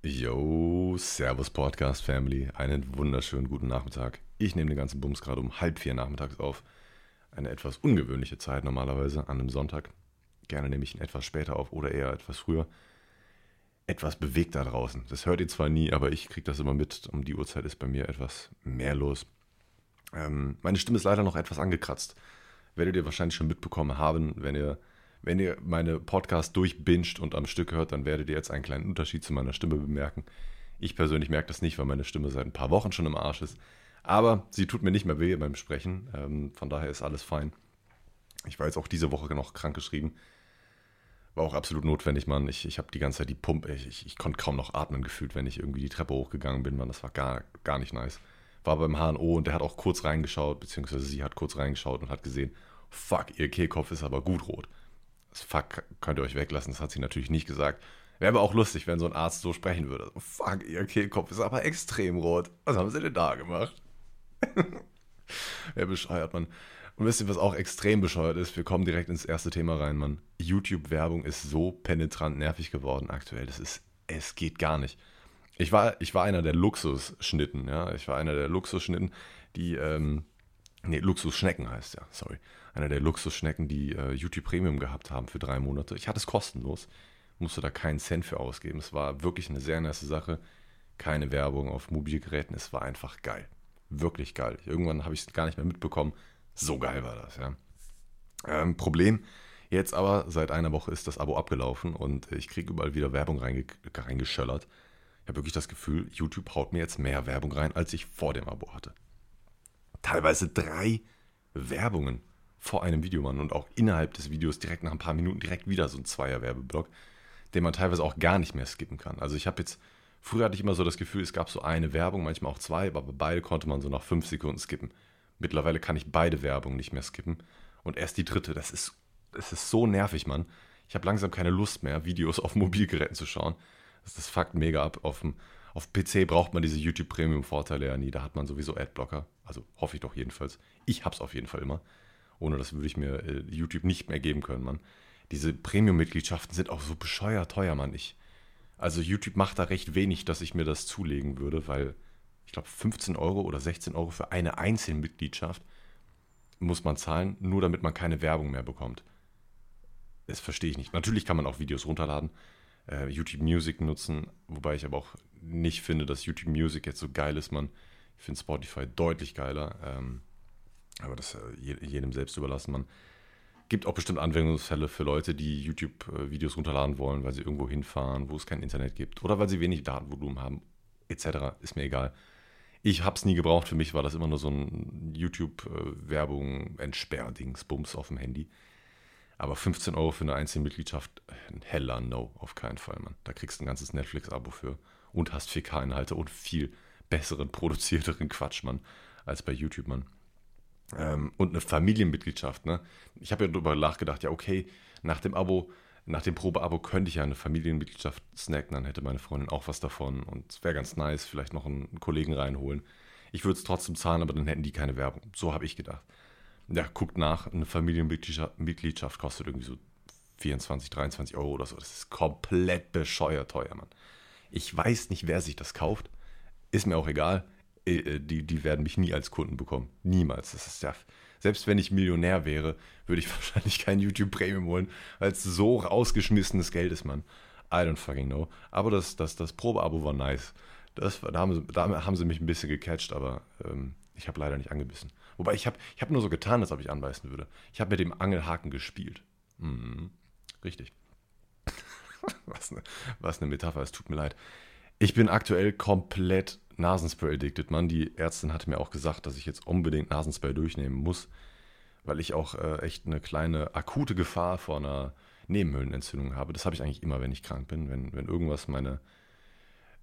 Yo, Servus Podcast Family, einen wunderschönen guten Nachmittag. Ich nehme den ganzen Bums gerade um halb vier nachmittags auf. Eine etwas ungewöhnliche Zeit normalerweise an einem Sonntag. Gerne nehme ich ihn etwas später auf oder eher etwas früher. Etwas bewegt da draußen. Das hört ihr zwar nie, aber ich kriege das immer mit. Um die Uhrzeit ist bei mir etwas mehr los. Ähm, meine Stimme ist leider noch etwas angekratzt. Werdet ihr wahrscheinlich schon mitbekommen haben, wenn ihr wenn ihr meine Podcasts durchbinscht und am Stück hört, dann werdet ihr jetzt einen kleinen Unterschied zu meiner Stimme bemerken. Ich persönlich merke das nicht, weil meine Stimme seit ein paar Wochen schon im Arsch ist. Aber sie tut mir nicht mehr weh beim Sprechen. Ähm, von daher ist alles fein. Ich war jetzt auch diese Woche noch krank geschrieben. War auch absolut notwendig, Mann. Ich, ich habe die ganze Zeit die Pumpe. Ich, ich, ich, konnte kaum noch atmen gefühlt, wenn ich irgendwie die Treppe hochgegangen bin, Mann. Das war gar, gar nicht nice. War beim HNO und der hat auch kurz reingeschaut, beziehungsweise sie hat kurz reingeschaut und hat gesehen, fuck, ihr Kehlkopf ist aber gut rot. Fuck könnt ihr euch weglassen, das hat sie natürlich nicht gesagt. Wäre aber auch lustig, wenn so ein Arzt so sprechen würde. Fuck, ihr Kehlkopf ist aber extrem rot. Was haben sie denn da gemacht? Wer bescheuert, man. Und wisst ihr, was auch extrem bescheuert ist? Wir kommen direkt ins erste Thema rein, Mann. YouTube-Werbung ist so penetrant nervig geworden aktuell. Das ist, es geht gar nicht. Ich war, ich war einer der Luxusschnitten, ja. Ich war einer der Luxusschnitten, die, ähm, nee, Luxusschnecken heißt ja, sorry einer der Luxusschnecken, die äh, YouTube Premium gehabt haben für drei Monate. Ich hatte es kostenlos, musste da keinen Cent für ausgeben. Es war wirklich eine sehr nice Sache. Keine Werbung auf Mobilgeräten, es war einfach geil. Wirklich geil. Irgendwann habe ich es gar nicht mehr mitbekommen. So geil war das, ja. Ähm, Problem jetzt aber, seit einer Woche ist das Abo abgelaufen und ich kriege überall wieder Werbung reinge reingeschöllert. Ich habe wirklich das Gefühl, YouTube haut mir jetzt mehr Werbung rein, als ich vor dem Abo hatte. Teilweise drei Werbungen vor einem Video, Mann. Und auch innerhalb des Videos direkt nach ein paar Minuten direkt wieder so ein Zweier-Werbeblock, den man teilweise auch gar nicht mehr skippen kann. Also ich habe jetzt, früher hatte ich immer so das Gefühl, es gab so eine Werbung, manchmal auch zwei, aber beide konnte man so nach fünf Sekunden skippen. Mittlerweile kann ich beide Werbungen nicht mehr skippen. Und erst die dritte, das ist, das ist so nervig, Mann. Ich habe langsam keine Lust mehr, Videos auf Mobilgeräten zu schauen. Das, das fuckt mega ab. Auf dem, auf PC braucht man diese YouTube Premium Vorteile ja nie. Da hat man sowieso Adblocker. Also hoffe ich doch jedenfalls. Ich hab's auf jeden Fall immer. Ohne das würde ich mir äh, YouTube nicht mehr geben können, Mann. Diese Premium-Mitgliedschaften sind auch so bescheuert teuer, Mann. Ich, also YouTube macht da recht wenig, dass ich mir das zulegen würde, weil ich glaube 15 Euro oder 16 Euro für eine einzelne Mitgliedschaft muss man zahlen, nur damit man keine Werbung mehr bekommt. Das verstehe ich nicht. Natürlich kann man auch Videos runterladen, äh, YouTube Music nutzen, wobei ich aber auch nicht finde, dass YouTube Music jetzt so geil ist, man. Ich finde Spotify deutlich geiler. Ähm, aber das äh, jedem selbst überlassen. Man gibt auch bestimmt Anwendungsfälle für Leute, die YouTube-Videos runterladen wollen, weil sie irgendwo hinfahren, wo es kein Internet gibt oder weil sie wenig Datenvolumen haben, etc. Ist mir egal. Ich habe es nie gebraucht. Für mich war das immer nur so ein YouTube-Werbung, Entsperrdings, Bums auf dem Handy. Aber 15 Euro für eine einzelne Mitgliedschaft, ein heller No, auf keinen Fall, Mann. Da kriegst du ein ganzes Netflix-Abo für und hast 4K-Inhalte und viel besseren, produzierteren Quatsch, Mann, als bei YouTube, Mann. Ähm, und eine Familienmitgliedschaft. Ne? Ich habe ja darüber nachgedacht, ja, okay, nach dem Abo, nach dem Probeabo könnte ich ja eine Familienmitgliedschaft snacken, dann hätte meine Freundin auch was davon und es wäre ganz nice, vielleicht noch einen Kollegen reinholen. Ich würde es trotzdem zahlen, aber dann hätten die keine Werbung. So habe ich gedacht. Ja, guckt nach, eine Familienmitgliedschaft kostet irgendwie so 24, 23 Euro oder so. Das ist komplett bescheuert teuer, Mann. Ich weiß nicht, wer sich das kauft. Ist mir auch egal. Äh, die, die werden mich nie als Kunden bekommen. Niemals. Das ist ja, selbst wenn ich Millionär wäre, würde ich wahrscheinlich kein YouTube Premium holen, weil es so rausgeschmissenes Geld ist, Mann. I don't fucking know. Aber das, das, das Probeabo war nice. Das, da, haben sie, da haben sie mich ein bisschen gecatcht, aber ähm, ich habe leider nicht angebissen. Wobei ich habe ich hab nur so getan, als ob ich anbeißen würde. Ich habe mit dem Angelhaken gespielt. Mhm. Richtig. was, eine, was eine Metapher, es tut mir leid. Ich bin aktuell komplett Nasenspray addicted, Mann. Die Ärztin hatte mir auch gesagt, dass ich jetzt unbedingt Nasenspray durchnehmen muss, weil ich auch äh, echt eine kleine akute Gefahr vor einer Nebenhöhlenentzündung habe. Das habe ich eigentlich immer, wenn ich krank bin. Wenn, wenn irgendwas meine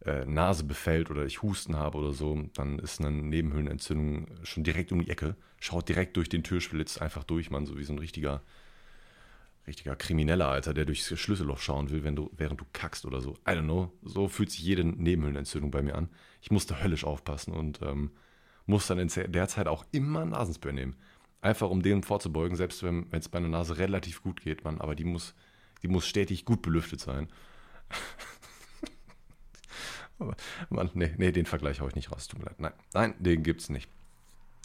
äh, Nase befällt oder ich Husten habe oder so, dann ist eine Nebenhöhlenentzündung schon direkt um die Ecke. Schaut direkt durch den Türschlitz einfach durch, Mann, so wie so ein richtiger richtiger Krimineller, Alter, der durchs Schlüsselloch schauen will, wenn du, während du kackst oder so. I don't know. So fühlt sich jede Nebenhöhlenentzündung bei mir an. Ich musste höllisch aufpassen und ähm, muss dann in der Zeit auch immer Nasenspray nehmen. Einfach um dem vorzubeugen, selbst wenn es bei einer Nase relativ gut geht, man, aber die muss, die muss stetig gut belüftet sein. Mann, nee, nee, den Vergleich haue ich nicht raus. Tut mir leid. Nein, nein den gibt es nicht.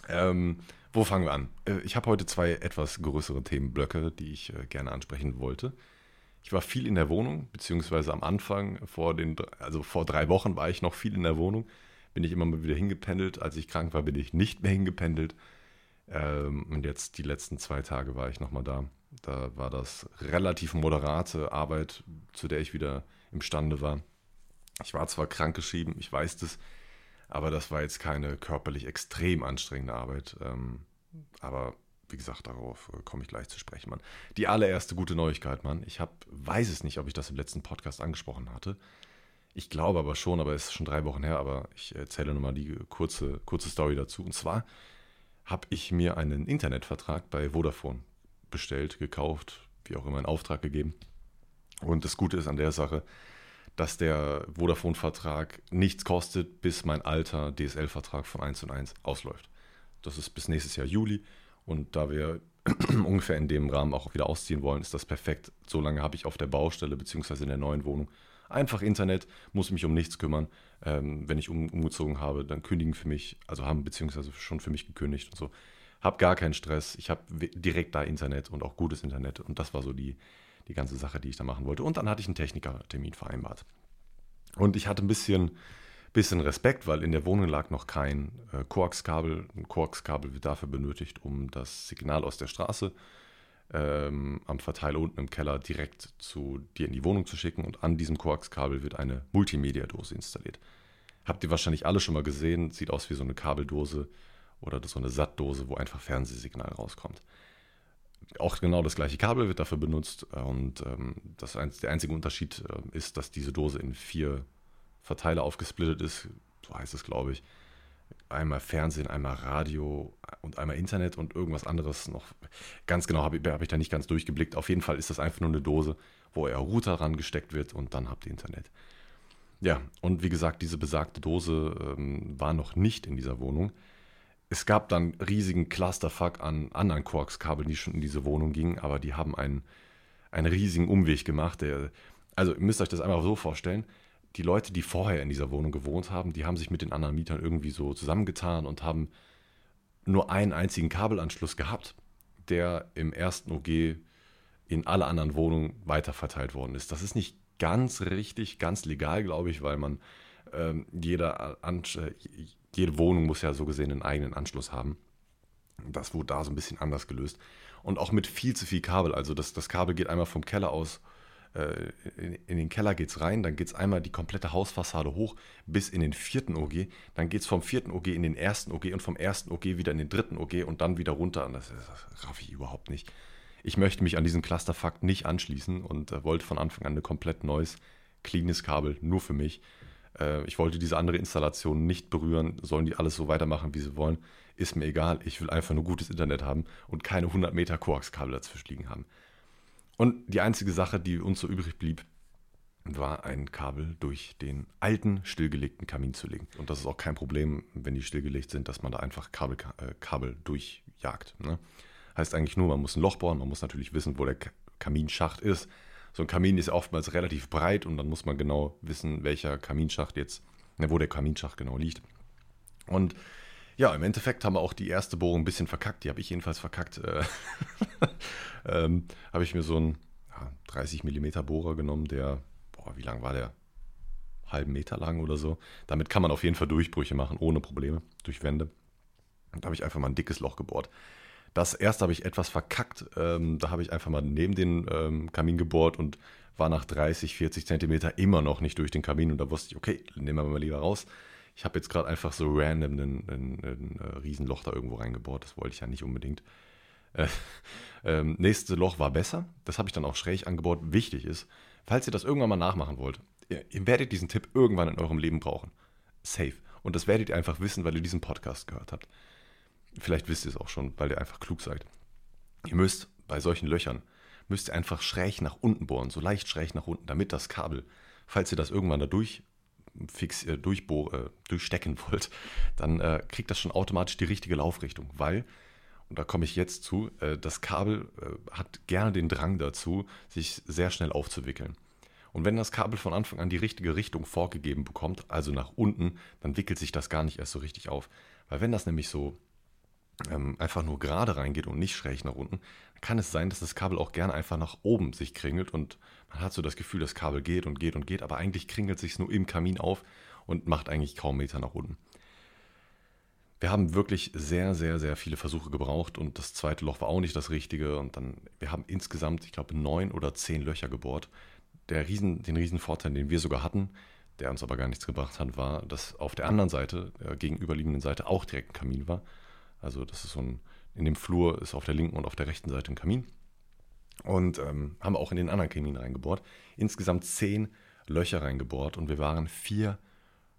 Ähm, wo fangen wir an? Äh, ich habe heute zwei etwas größere Themenblöcke, die ich äh, gerne ansprechen wollte. Ich war viel in der Wohnung, beziehungsweise am Anfang, vor den, also vor drei Wochen war ich noch viel in der Wohnung. Bin ich immer mal wieder hingependelt. Als ich krank war, bin ich nicht mehr hingependelt. Ähm, und jetzt die letzten zwei Tage war ich nochmal da. Da war das relativ moderate Arbeit, zu der ich wieder imstande war. Ich war zwar krankgeschrieben, ich weiß das, aber das war jetzt keine körperlich extrem anstrengende Arbeit. Ähm, aber wie gesagt, darauf äh, komme ich gleich zu sprechen, Mann. Die allererste gute Neuigkeit, Mann. Ich hab, weiß es nicht, ob ich das im letzten Podcast angesprochen hatte. Ich glaube aber schon, aber es ist schon drei Wochen her, aber ich erzähle nochmal die kurze, kurze Story dazu. Und zwar habe ich mir einen Internetvertrag bei Vodafone bestellt, gekauft, wie auch immer in Auftrag gegeben. Und das Gute ist an der Sache, dass der Vodafone-Vertrag nichts kostet, bis mein alter DSL-Vertrag von 1 und 1 ausläuft. Das ist bis nächstes Jahr Juli und da wir ungefähr in dem Rahmen auch wieder ausziehen wollen, ist das perfekt. So lange habe ich auf der Baustelle bzw. in der neuen Wohnung einfach Internet, muss mich um nichts kümmern. Ähm, wenn ich um, umgezogen habe, dann kündigen für mich, also haben beziehungsweise schon für mich gekündigt und so. Hab gar keinen Stress. Ich habe direkt da Internet und auch gutes Internet und das war so die, die ganze Sache, die ich da machen wollte. Und dann hatte ich einen Technikertermin vereinbart. Und ich hatte ein bisschen bisschen Respekt, weil in der Wohnung lag noch kein äh, Koaxkabel. Ein Koaxkabel wird dafür benötigt, um das Signal aus der Straße ähm, am Verteiler unten im Keller direkt zu dir in die Wohnung zu schicken. Und an diesem Koaxkabel wird eine Multimedia-Dose installiert. Habt ihr wahrscheinlich alle schon mal gesehen. Sieht aus wie so eine Kabeldose oder so eine Sattdose, wo einfach Fernsehsignal rauskommt. Auch genau das gleiche Kabel wird dafür benutzt und ähm, das, der einzige Unterschied äh, ist, dass diese Dose in vier Verteiler aufgesplittet ist, so heißt es, glaube ich. Einmal Fernsehen, einmal Radio und einmal Internet und irgendwas anderes noch. Ganz genau habe ich, hab ich da nicht ganz durchgeblickt. Auf jeden Fall ist das einfach nur eine Dose, wo euer Router rangesteckt wird und dann habt ihr Internet. Ja, und wie gesagt, diese besagte Dose ähm, war noch nicht in dieser Wohnung. Es gab dann riesigen Clusterfuck an anderen Quarks-Kabeln, die schon in diese Wohnung gingen, aber die haben einen, einen riesigen Umweg gemacht. Der, also ihr müsst euch das einfach so vorstellen die Leute, die vorher in dieser Wohnung gewohnt haben, die haben sich mit den anderen Mietern irgendwie so zusammengetan und haben nur einen einzigen Kabelanschluss gehabt, der im ersten OG in alle anderen Wohnungen weiterverteilt worden ist. Das ist nicht ganz richtig, ganz legal, glaube ich, weil man ähm, jeder äh, jede Wohnung muss ja so gesehen einen eigenen Anschluss haben. Das wurde da so ein bisschen anders gelöst. Und auch mit viel zu viel Kabel. Also das, das Kabel geht einmal vom Keller aus äh, in, den Keller geht es rein, dann geht es einmal die komplette Hausfassade hoch bis in den vierten OG, dann geht es vom vierten OG in den ersten OG und vom ersten OG wieder in den dritten OG und dann wieder runter. Und das, das raff ich überhaupt nicht. Ich möchte mich an diesen Clusterfakt nicht anschließen und äh, wollte von Anfang an ein komplett neues, cleanes Kabel, nur für mich. Äh, ich wollte diese andere Installation nicht berühren, sollen die alles so weitermachen, wie sie wollen. Ist mir egal, ich will einfach nur gutes Internet haben und keine 100 Meter Koaxkabel dazwischen liegen haben. Und die einzige Sache, die uns so übrig blieb, war ein Kabel durch den alten, stillgelegten Kamin zu legen. Und das ist auch kein Problem, wenn die stillgelegt sind, dass man da einfach Kabel, äh, Kabel durchjagt. Ne? Heißt eigentlich nur, man muss ein Loch bohren, man muss natürlich wissen, wo der Kaminschacht ist. So ein Kamin ist oftmals relativ breit und dann muss man genau wissen, welcher Kaminschacht jetzt, ne, wo der Kaminschacht genau liegt. Und ja, im Endeffekt haben wir auch die erste Bohrung ein bisschen verkackt. Die habe ich jedenfalls verkackt. Äh, ähm, habe ich mir so einen ja, 30 mm Bohrer genommen, der, boah, wie lang war der? Halben Meter lang oder so. Damit kann man auf jeden Fall Durchbrüche machen, ohne Probleme, durch Wände. Und da habe ich einfach mal ein dickes Loch gebohrt. Das erste habe ich etwas verkackt. Ähm, da habe ich einfach mal neben den ähm, Kamin gebohrt und war nach 30, 40 Zentimeter immer noch nicht durch den Kamin. Und da wusste ich, okay, nehmen wir mal lieber raus. Ich habe jetzt gerade einfach so random ein, äh, Riesenloch da irgendwo reingebohrt. Das wollte ich ja nicht unbedingt. Äh, ähm, nächste Loch war besser. Das habe ich dann auch schräg angebohrt. Wichtig ist, falls ihr das irgendwann mal nachmachen wollt, ihr, ihr werdet diesen Tipp irgendwann in eurem Leben brauchen. Safe. Und das werdet ihr einfach wissen, weil ihr diesen Podcast gehört habt. Vielleicht wisst ihr es auch schon, weil ihr einfach klug seid. Ihr müsst bei solchen Löchern, müsst ihr einfach schräg nach unten bohren, so leicht schräg nach unten, damit das Kabel, falls ihr das irgendwann da durch fix äh, durchbohr, äh, durchstecken wollt, dann äh, kriegt das schon automatisch die richtige Laufrichtung, weil, und da komme ich jetzt zu, äh, das Kabel äh, hat gerne den Drang dazu, sich sehr schnell aufzuwickeln. Und wenn das Kabel von Anfang an die richtige Richtung vorgegeben bekommt, also nach unten, dann wickelt sich das gar nicht erst so richtig auf. Weil wenn das nämlich so ähm, einfach nur gerade reingeht und nicht schräg nach unten, kann es sein, dass das Kabel auch gerne einfach nach oben sich kringelt und man hat so das Gefühl, das Kabel geht und geht und geht, aber eigentlich kringelt sich nur im Kamin auf und macht eigentlich kaum Meter nach unten. Wir haben wirklich sehr, sehr, sehr viele Versuche gebraucht und das zweite Loch war auch nicht das richtige und dann, wir haben insgesamt, ich glaube, neun oder zehn Löcher gebohrt. Der Riesen, den Riesenvorteil, den wir sogar hatten, der uns aber gar nichts gebracht hat, war, dass auf der anderen Seite, der gegenüberliegenden Seite, auch direkt ein Kamin war. Also das ist so ein, in dem Flur ist auf der linken und auf der rechten Seite ein Kamin. Und ähm, haben auch in den anderen Kamin reingebohrt. Insgesamt zehn Löcher reingebohrt und wir waren vier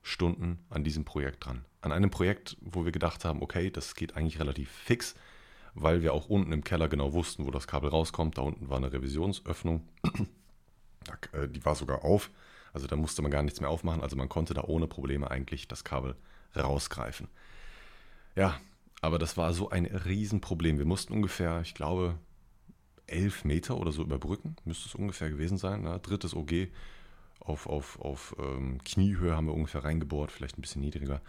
Stunden an diesem Projekt dran. An einem Projekt, wo wir gedacht haben, okay, das geht eigentlich relativ fix, weil wir auch unten im Keller genau wussten, wo das Kabel rauskommt. Da unten war eine Revisionsöffnung. Äh, die war sogar auf. Also da musste man gar nichts mehr aufmachen. Also man konnte da ohne Probleme eigentlich das Kabel rausgreifen. Ja, aber das war so ein Riesenproblem. Wir mussten ungefähr, ich glaube, elf Meter oder so überbrücken. Müsste es ungefähr gewesen sein. Ne? Drittes OG auf, auf, auf ähm, Kniehöhe haben wir ungefähr reingebohrt, vielleicht ein bisschen niedriger.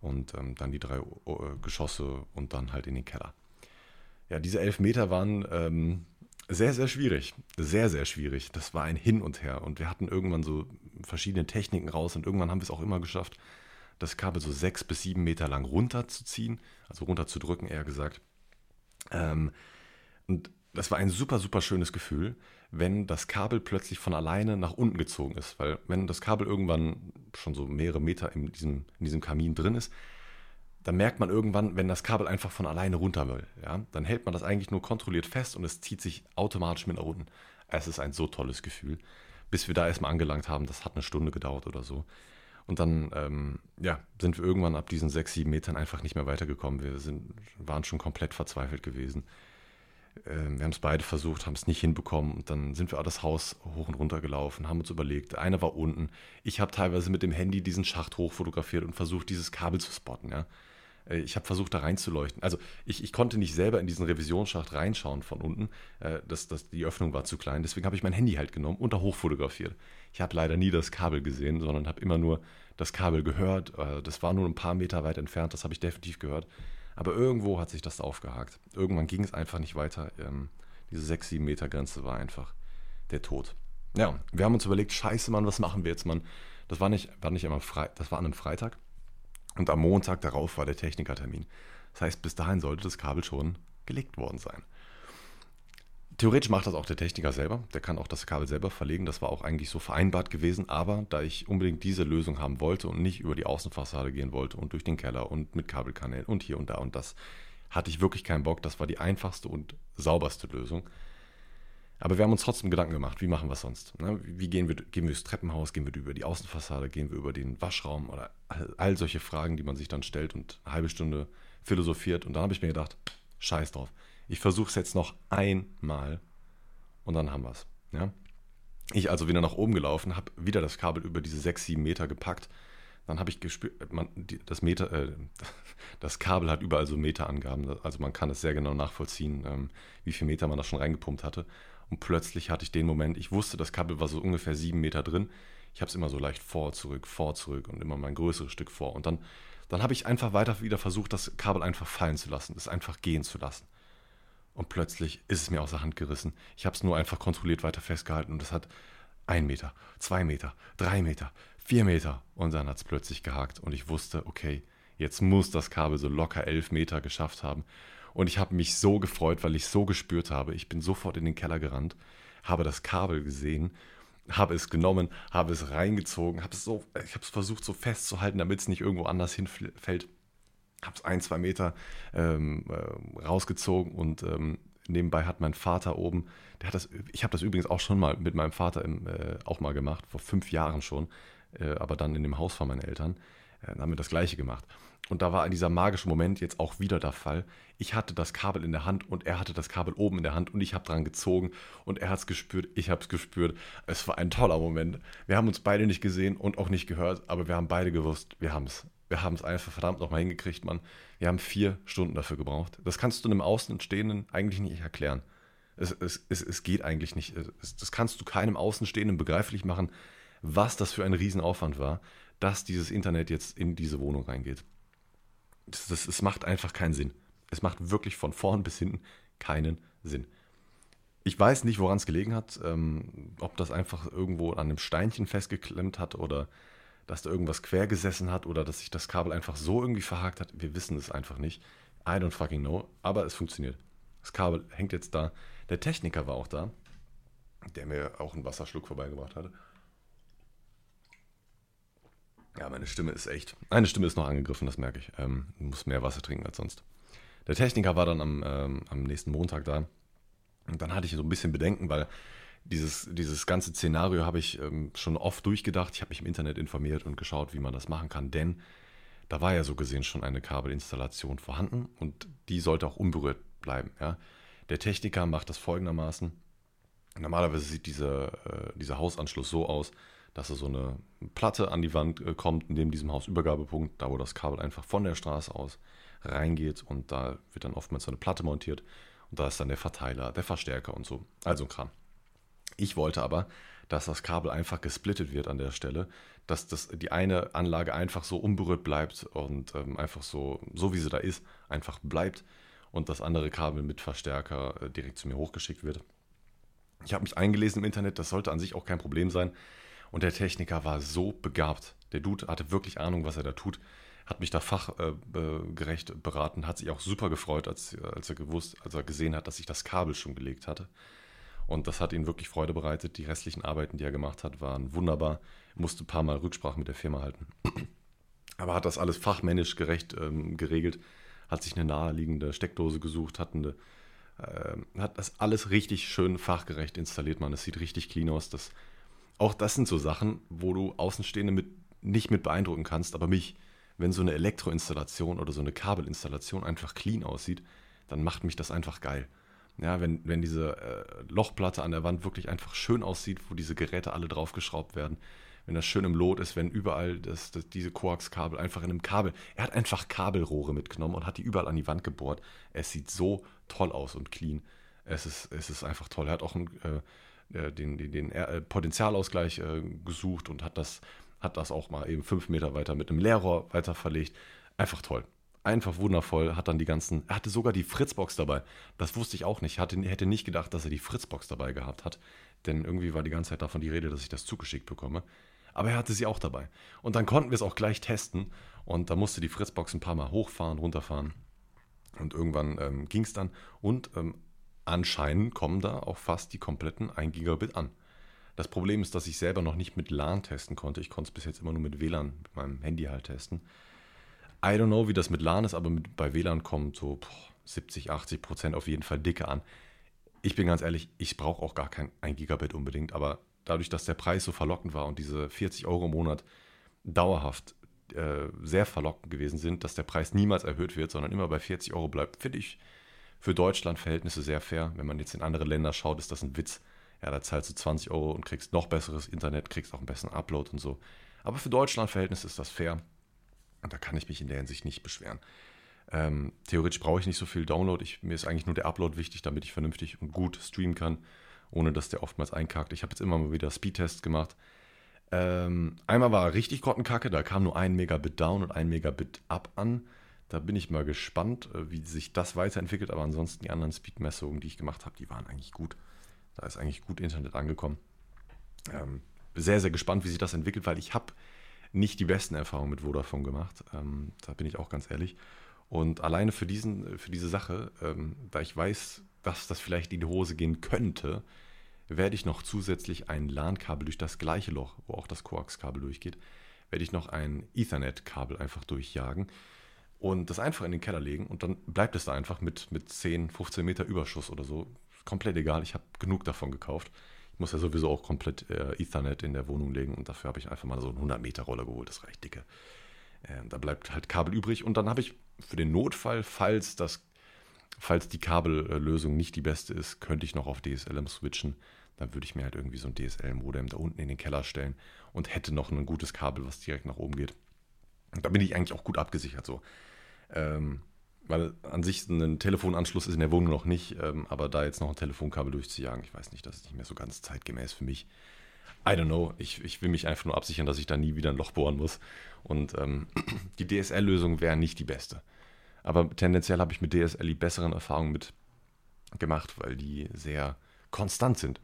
Und ähm, dann die drei äh, Geschosse und dann halt in den Keller. Ja, diese elf Meter waren ähm, sehr, sehr schwierig. Sehr, sehr schwierig. Das war ein Hin und Her. Und wir hatten irgendwann so verschiedene Techniken raus und irgendwann haben wir es auch immer geschafft, das Kabel so sechs bis sieben Meter lang runterzuziehen, also runterzudrücken, eher gesagt. Ähm, und das war ein super, super schönes Gefühl, wenn das Kabel plötzlich von alleine nach unten gezogen ist. Weil wenn das Kabel irgendwann schon so mehrere Meter in diesem, in diesem Kamin drin ist, dann merkt man irgendwann, wenn das Kabel einfach von alleine runter will. Ja? Dann hält man das eigentlich nur kontrolliert fest und es zieht sich automatisch mit nach unten. Es ist ein so tolles Gefühl. Bis wir da erstmal angelangt haben, das hat eine Stunde gedauert oder so. Und dann ähm, ja, sind wir irgendwann ab diesen sechs, sieben Metern einfach nicht mehr weitergekommen. Wir sind, waren schon komplett verzweifelt gewesen. Ähm, wir haben es beide versucht, haben es nicht hinbekommen. Und dann sind wir auch das Haus hoch und runter gelaufen, haben uns überlegt, einer war unten. Ich habe teilweise mit dem Handy diesen Schacht hoch fotografiert und versucht, dieses Kabel zu spotten. Ja? Äh, ich habe versucht, da reinzuleuchten. Also ich, ich, konnte nicht selber in diesen Revisionsschacht reinschauen von unten. Äh, das, das, die Öffnung war zu klein. Deswegen habe ich mein Handy halt genommen und da hoch fotografiert. Ich habe leider nie das Kabel gesehen, sondern habe immer nur das Kabel gehört. Äh, das war nur ein paar Meter weit entfernt, das habe ich definitiv gehört. Aber irgendwo hat sich das aufgehakt. Irgendwann ging es einfach nicht weiter. Ähm, diese 6, 7 Meter Grenze war einfach der Tod. Ja, wir haben uns überlegt, scheiße Mann, was machen wir jetzt, Mann? Das war nicht, war nicht immer frei, das war an einem Freitag. Und am Montag darauf war der Technikertermin. Das heißt, bis dahin sollte das Kabel schon gelegt worden sein. Theoretisch macht das auch der Techniker selber. Der kann auch das Kabel selber verlegen. Das war auch eigentlich so vereinbart gewesen. Aber da ich unbedingt diese Lösung haben wollte und nicht über die Außenfassade gehen wollte und durch den Keller und mit Kabelkanälen und hier und da und das, hatte ich wirklich keinen Bock. Das war die einfachste und sauberste Lösung. Aber wir haben uns trotzdem Gedanken gemacht, wie machen wir es sonst? Ne? Wie gehen wir, gehen wir durchs Treppenhaus, gehen wir über die Außenfassade, gehen wir über den Waschraum oder all, all solche Fragen, die man sich dann stellt und eine halbe Stunde philosophiert. Und dann habe ich mir gedacht, scheiß drauf. Ich versuche es jetzt noch einmal und dann haben wir es. Ja? Ich also wieder nach oben gelaufen, habe wieder das Kabel über diese 6, 7 Meter gepackt. Dann habe ich gespürt, man, das, Meter, äh, das Kabel hat überall so Meterangaben. Also man kann es sehr genau nachvollziehen, ähm, wie viel Meter man da schon reingepumpt hatte. Und plötzlich hatte ich den Moment, ich wusste, das Kabel war so ungefähr sieben Meter drin. Ich habe es immer so leicht vor, zurück, vor, zurück und immer mein größeres Stück vor. Und dann, dann habe ich einfach weiter wieder versucht, das Kabel einfach fallen zu lassen, es einfach gehen zu lassen. Und plötzlich ist es mir aus der Hand gerissen. Ich habe es nur einfach kontrolliert weiter festgehalten und es hat ein Meter, zwei Meter, drei Meter, vier Meter. Und dann hat es plötzlich gehakt und ich wusste, okay, jetzt muss das Kabel so locker elf Meter geschafft haben. Und ich habe mich so gefreut, weil ich so gespürt habe. Ich bin sofort in den Keller gerannt, habe das Kabel gesehen, habe es genommen, habe es reingezogen, habe es so, ich habe es versucht so festzuhalten, damit es nicht irgendwo anders hinfällt. Habe es ein, zwei Meter ähm, äh, rausgezogen und ähm, nebenbei hat mein Vater oben, der hat das, ich habe das übrigens auch schon mal mit meinem Vater im, äh, auch mal gemacht, vor fünf Jahren schon, äh, aber dann in dem Haus von meinen Eltern, äh, haben wir das gleiche gemacht. Und da war dieser magische Moment jetzt auch wieder der Fall. Ich hatte das Kabel in der Hand und er hatte das Kabel oben in der Hand und ich habe dran gezogen und er hat es gespürt, ich habe es gespürt. Es war ein toller Moment. Wir haben uns beide nicht gesehen und auch nicht gehört, aber wir haben beide gewusst, wir haben es. Wir haben es einfach verdammt nochmal hingekriegt, Mann. Wir haben vier Stunden dafür gebraucht. Das kannst du einem Außenstehenden eigentlich nicht erklären. Es, es, es, es geht eigentlich nicht. Es, das kannst du keinem Außenstehenden begreiflich machen, was das für ein Riesenaufwand war, dass dieses Internet jetzt in diese Wohnung reingeht. Das, das, es macht einfach keinen Sinn. Es macht wirklich von vorn bis hinten keinen Sinn. Ich weiß nicht, woran es gelegen hat, ähm, ob das einfach irgendwo an einem Steinchen festgeklemmt hat oder dass da irgendwas quer gesessen hat oder dass sich das Kabel einfach so irgendwie verhakt hat. Wir wissen es einfach nicht. I don't fucking know. Aber es funktioniert. Das Kabel hängt jetzt da. Der Techniker war auch da, der mir auch einen Wasserschluck vorbeigebracht hatte. Ja, meine Stimme ist echt. Meine Stimme ist noch angegriffen, das merke ich. Ähm, ich muss mehr Wasser trinken als sonst. Der Techniker war dann am, ähm, am nächsten Montag da. Und dann hatte ich so ein bisschen Bedenken, weil dieses, dieses ganze Szenario habe ich ähm, schon oft durchgedacht. Ich habe mich im Internet informiert und geschaut, wie man das machen kann, denn da war ja so gesehen schon eine Kabelinstallation vorhanden und die sollte auch unberührt bleiben. Ja. Der Techniker macht das folgendermaßen. Normalerweise sieht dieser, äh, dieser Hausanschluss so aus, dass er so eine Platte an die Wand äh, kommt, neben diesem Hausübergabepunkt, da wo das Kabel einfach von der Straße aus reingeht und da wird dann oftmals so eine Platte montiert und da ist dann der Verteiler, der Verstärker und so. Also ein Kram. Ich wollte aber, dass das Kabel einfach gesplittet wird an der Stelle, dass das, die eine Anlage einfach so unberührt bleibt und ähm, einfach so, so wie sie da ist, einfach bleibt und das andere Kabel mit Verstärker äh, direkt zu mir hochgeschickt wird. Ich habe mich eingelesen im Internet, das sollte an sich auch kein Problem sein. Und der Techniker war so begabt. Der Dude hatte wirklich Ahnung, was er da tut. Hat mich da fachgerecht äh, beraten, hat sich auch super gefreut, als, als, er gewusst, als er gesehen hat, dass ich das Kabel schon gelegt hatte. Und das hat ihm wirklich Freude bereitet. Die restlichen Arbeiten, die er gemacht hat, waren wunderbar. Er musste ein paar Mal Rücksprache mit der Firma halten. Aber hat das alles fachmännisch gerecht ähm, geregelt, hat sich eine naheliegende Steckdose gesucht, hat, eine, äh, hat das alles richtig schön fachgerecht installiert, man. Es sieht richtig clean aus. Das, auch das sind so Sachen, wo du Außenstehende mit, nicht mit beeindrucken kannst, aber mich, wenn so eine Elektroinstallation oder so eine Kabelinstallation einfach clean aussieht, dann macht mich das einfach geil. Ja, wenn, wenn diese äh, Lochplatte an der Wand wirklich einfach schön aussieht, wo diese Geräte alle draufgeschraubt werden, wenn das schön im Lot ist, wenn überall das, das, diese Koaxkabel einfach in einem Kabel. Er hat einfach Kabelrohre mitgenommen und hat die überall an die Wand gebohrt. Es sieht so toll aus und clean. Es ist, es ist einfach toll. Er hat auch einen, äh, äh den, den, den äh, Potentialausgleich äh, gesucht und hat das, hat das auch mal eben fünf Meter weiter mit einem Leerrohr weiter verlegt. Einfach toll einfach wundervoll, hat dann die ganzen, er hatte sogar die Fritzbox dabei. Das wusste ich auch nicht. Hatte, hätte nicht gedacht, dass er die Fritzbox dabei gehabt hat, denn irgendwie war die ganze Zeit davon die Rede, dass ich das zugeschickt bekomme. Aber er hatte sie auch dabei. Und dann konnten wir es auch gleich testen und da musste die Fritzbox ein paar Mal hochfahren, runterfahren und irgendwann ähm, ging es dann und ähm, anscheinend kommen da auch fast die kompletten 1 Gigabit an. Das Problem ist, dass ich selber noch nicht mit LAN testen konnte. Ich konnte es bis jetzt immer nur mit WLAN, mit meinem Handy halt testen. I don't know, wie das mit LAN ist, aber mit, bei WLAN kommt so boah, 70, 80 Prozent auf jeden Fall dicke an. Ich bin ganz ehrlich, ich brauche auch gar kein 1 Gigabit unbedingt, aber dadurch, dass der Preis so verlockend war und diese 40 Euro im Monat dauerhaft äh, sehr verlockend gewesen sind, dass der Preis niemals erhöht wird, sondern immer bei 40 Euro bleibt, finde ich für Deutschland Verhältnisse sehr fair. Wenn man jetzt in andere Länder schaut, ist das ein Witz. Ja, da zahlst du 20 Euro und kriegst noch besseres Internet, kriegst auch einen besseren Upload und so. Aber für Deutschland Verhältnisse ist das fair. Und da kann ich mich in der Hinsicht nicht beschweren. Ähm, theoretisch brauche ich nicht so viel Download. Ich, mir ist eigentlich nur der Upload wichtig, damit ich vernünftig und gut streamen kann, ohne dass der oftmals einkackt. Ich habe jetzt immer mal wieder Speedtests gemacht. Ähm, einmal war richtig grottenkacke, da kam nur ein Megabit down und ein Megabit up an. Da bin ich mal gespannt, äh, wie sich das weiterentwickelt. Aber ansonsten die anderen Speedmessungen, die ich gemacht habe, die waren eigentlich gut. Da ist eigentlich gut Internet angekommen. Ähm, sehr, sehr gespannt, wie sich das entwickelt, weil ich habe nicht die besten Erfahrungen mit Vodafone gemacht. Ähm, da bin ich auch ganz ehrlich. Und alleine für, diesen, für diese Sache, ähm, da ich weiß, dass das vielleicht in die Hose gehen könnte, werde ich noch zusätzlich ein LAN-Kabel durch das gleiche Loch, wo auch das Coax-Kabel durchgeht, werde ich noch ein Ethernet-Kabel einfach durchjagen und das einfach in den Keller legen und dann bleibt es da einfach mit, mit 10, 15 Meter Überschuss oder so. Komplett egal, ich habe genug davon gekauft muss ja sowieso auch komplett äh, Ethernet in der Wohnung legen und dafür habe ich einfach mal so einen 100 Meter Roller geholt, das reicht dicke. Äh, da bleibt halt Kabel übrig und dann habe ich für den Notfall, falls das, falls die Kabellösung nicht die beste ist, könnte ich noch auf DSLM switchen. Dann würde ich mir halt irgendwie so ein DSL-Modem da unten in den Keller stellen und hätte noch ein gutes Kabel, was direkt nach oben geht. Und da bin ich eigentlich auch gut abgesichert so. Ähm, weil an sich ein Telefonanschluss ist in der Wohnung noch nicht, ähm, aber da jetzt noch ein Telefonkabel durchzujagen, ich weiß nicht, das ist nicht mehr so ganz zeitgemäß für mich. I don't know, ich, ich will mich einfach nur absichern, dass ich da nie wieder ein Loch bohren muss. Und ähm, die DSL-Lösung wäre nicht die beste. Aber tendenziell habe ich mit DSL die besseren Erfahrungen mit gemacht, weil die sehr konstant sind.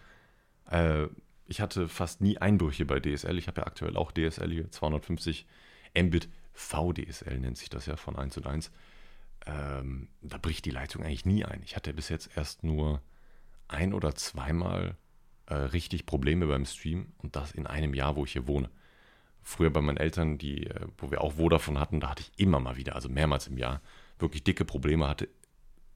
Äh, ich hatte fast nie Einbrüche bei DSL. Ich habe ja aktuell auch DSL hier, 250 Mbit VDSL nennt sich das ja von 1 und 1 ähm, da bricht die Leitung eigentlich nie ein. Ich hatte bis jetzt erst nur ein oder zweimal äh, richtig Probleme beim Stream und das in einem Jahr, wo ich hier wohne. Früher bei meinen Eltern, die, äh, wo wir auch Vodafone hatten, da hatte ich immer mal wieder, also mehrmals im Jahr, wirklich dicke Probleme, hatte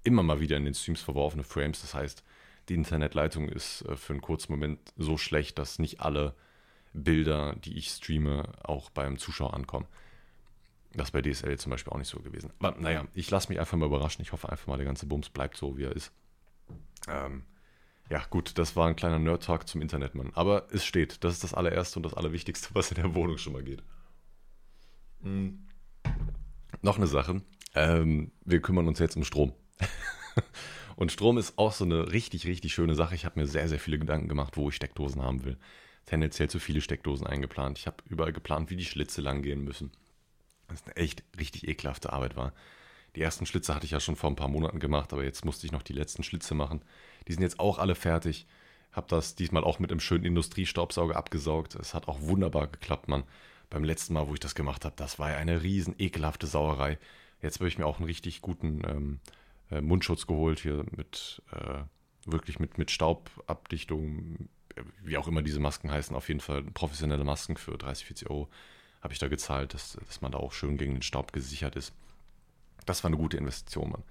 immer mal wieder in den Streams verworfene Frames. Das heißt, die Internetleitung ist äh, für einen kurzen Moment so schlecht, dass nicht alle Bilder, die ich streame, auch beim Zuschauer ankommen. Das ist bei DSL zum Beispiel auch nicht so gewesen. Aber naja, ich lasse mich einfach mal überraschen. Ich hoffe einfach mal, der ganze Bums bleibt so, wie er ist. Ähm, ja, gut, das war ein kleiner Nerd-Talk zum Internet, Mann. Aber es steht. Das ist das allererste und das allerwichtigste, was in der Wohnung schon mal geht. Mhm. Noch eine Sache. Ähm, wir kümmern uns jetzt um Strom. und Strom ist auch so eine richtig, richtig schöne Sache. Ich habe mir sehr, sehr viele Gedanken gemacht, wo ich Steckdosen haben will. Tendenziell zu viele Steckdosen eingeplant. Ich habe überall geplant, wie die Schlitze lang gehen müssen das eine echt richtig ekelhafte Arbeit war. Die ersten Schlitze hatte ich ja schon vor ein paar Monaten gemacht, aber jetzt musste ich noch die letzten Schlitze machen. Die sind jetzt auch alle fertig. Hab das diesmal auch mit einem schönen Industriestaubsauger abgesaugt. Es hat auch wunderbar geklappt, Mann. Beim letzten Mal, wo ich das gemacht habe, das war ja eine riesen ekelhafte Sauerei. Jetzt habe ich mir auch einen richtig guten ähm, äh, Mundschutz geholt hier mit äh, wirklich mit, mit Staubabdichtung, wie auch immer diese Masken heißen. Auf jeden Fall professionelle Masken für 30, 40 Euro habe ich da gezahlt, dass, dass man da auch schön gegen den Staub gesichert ist. Das war eine gute Investition, Mann.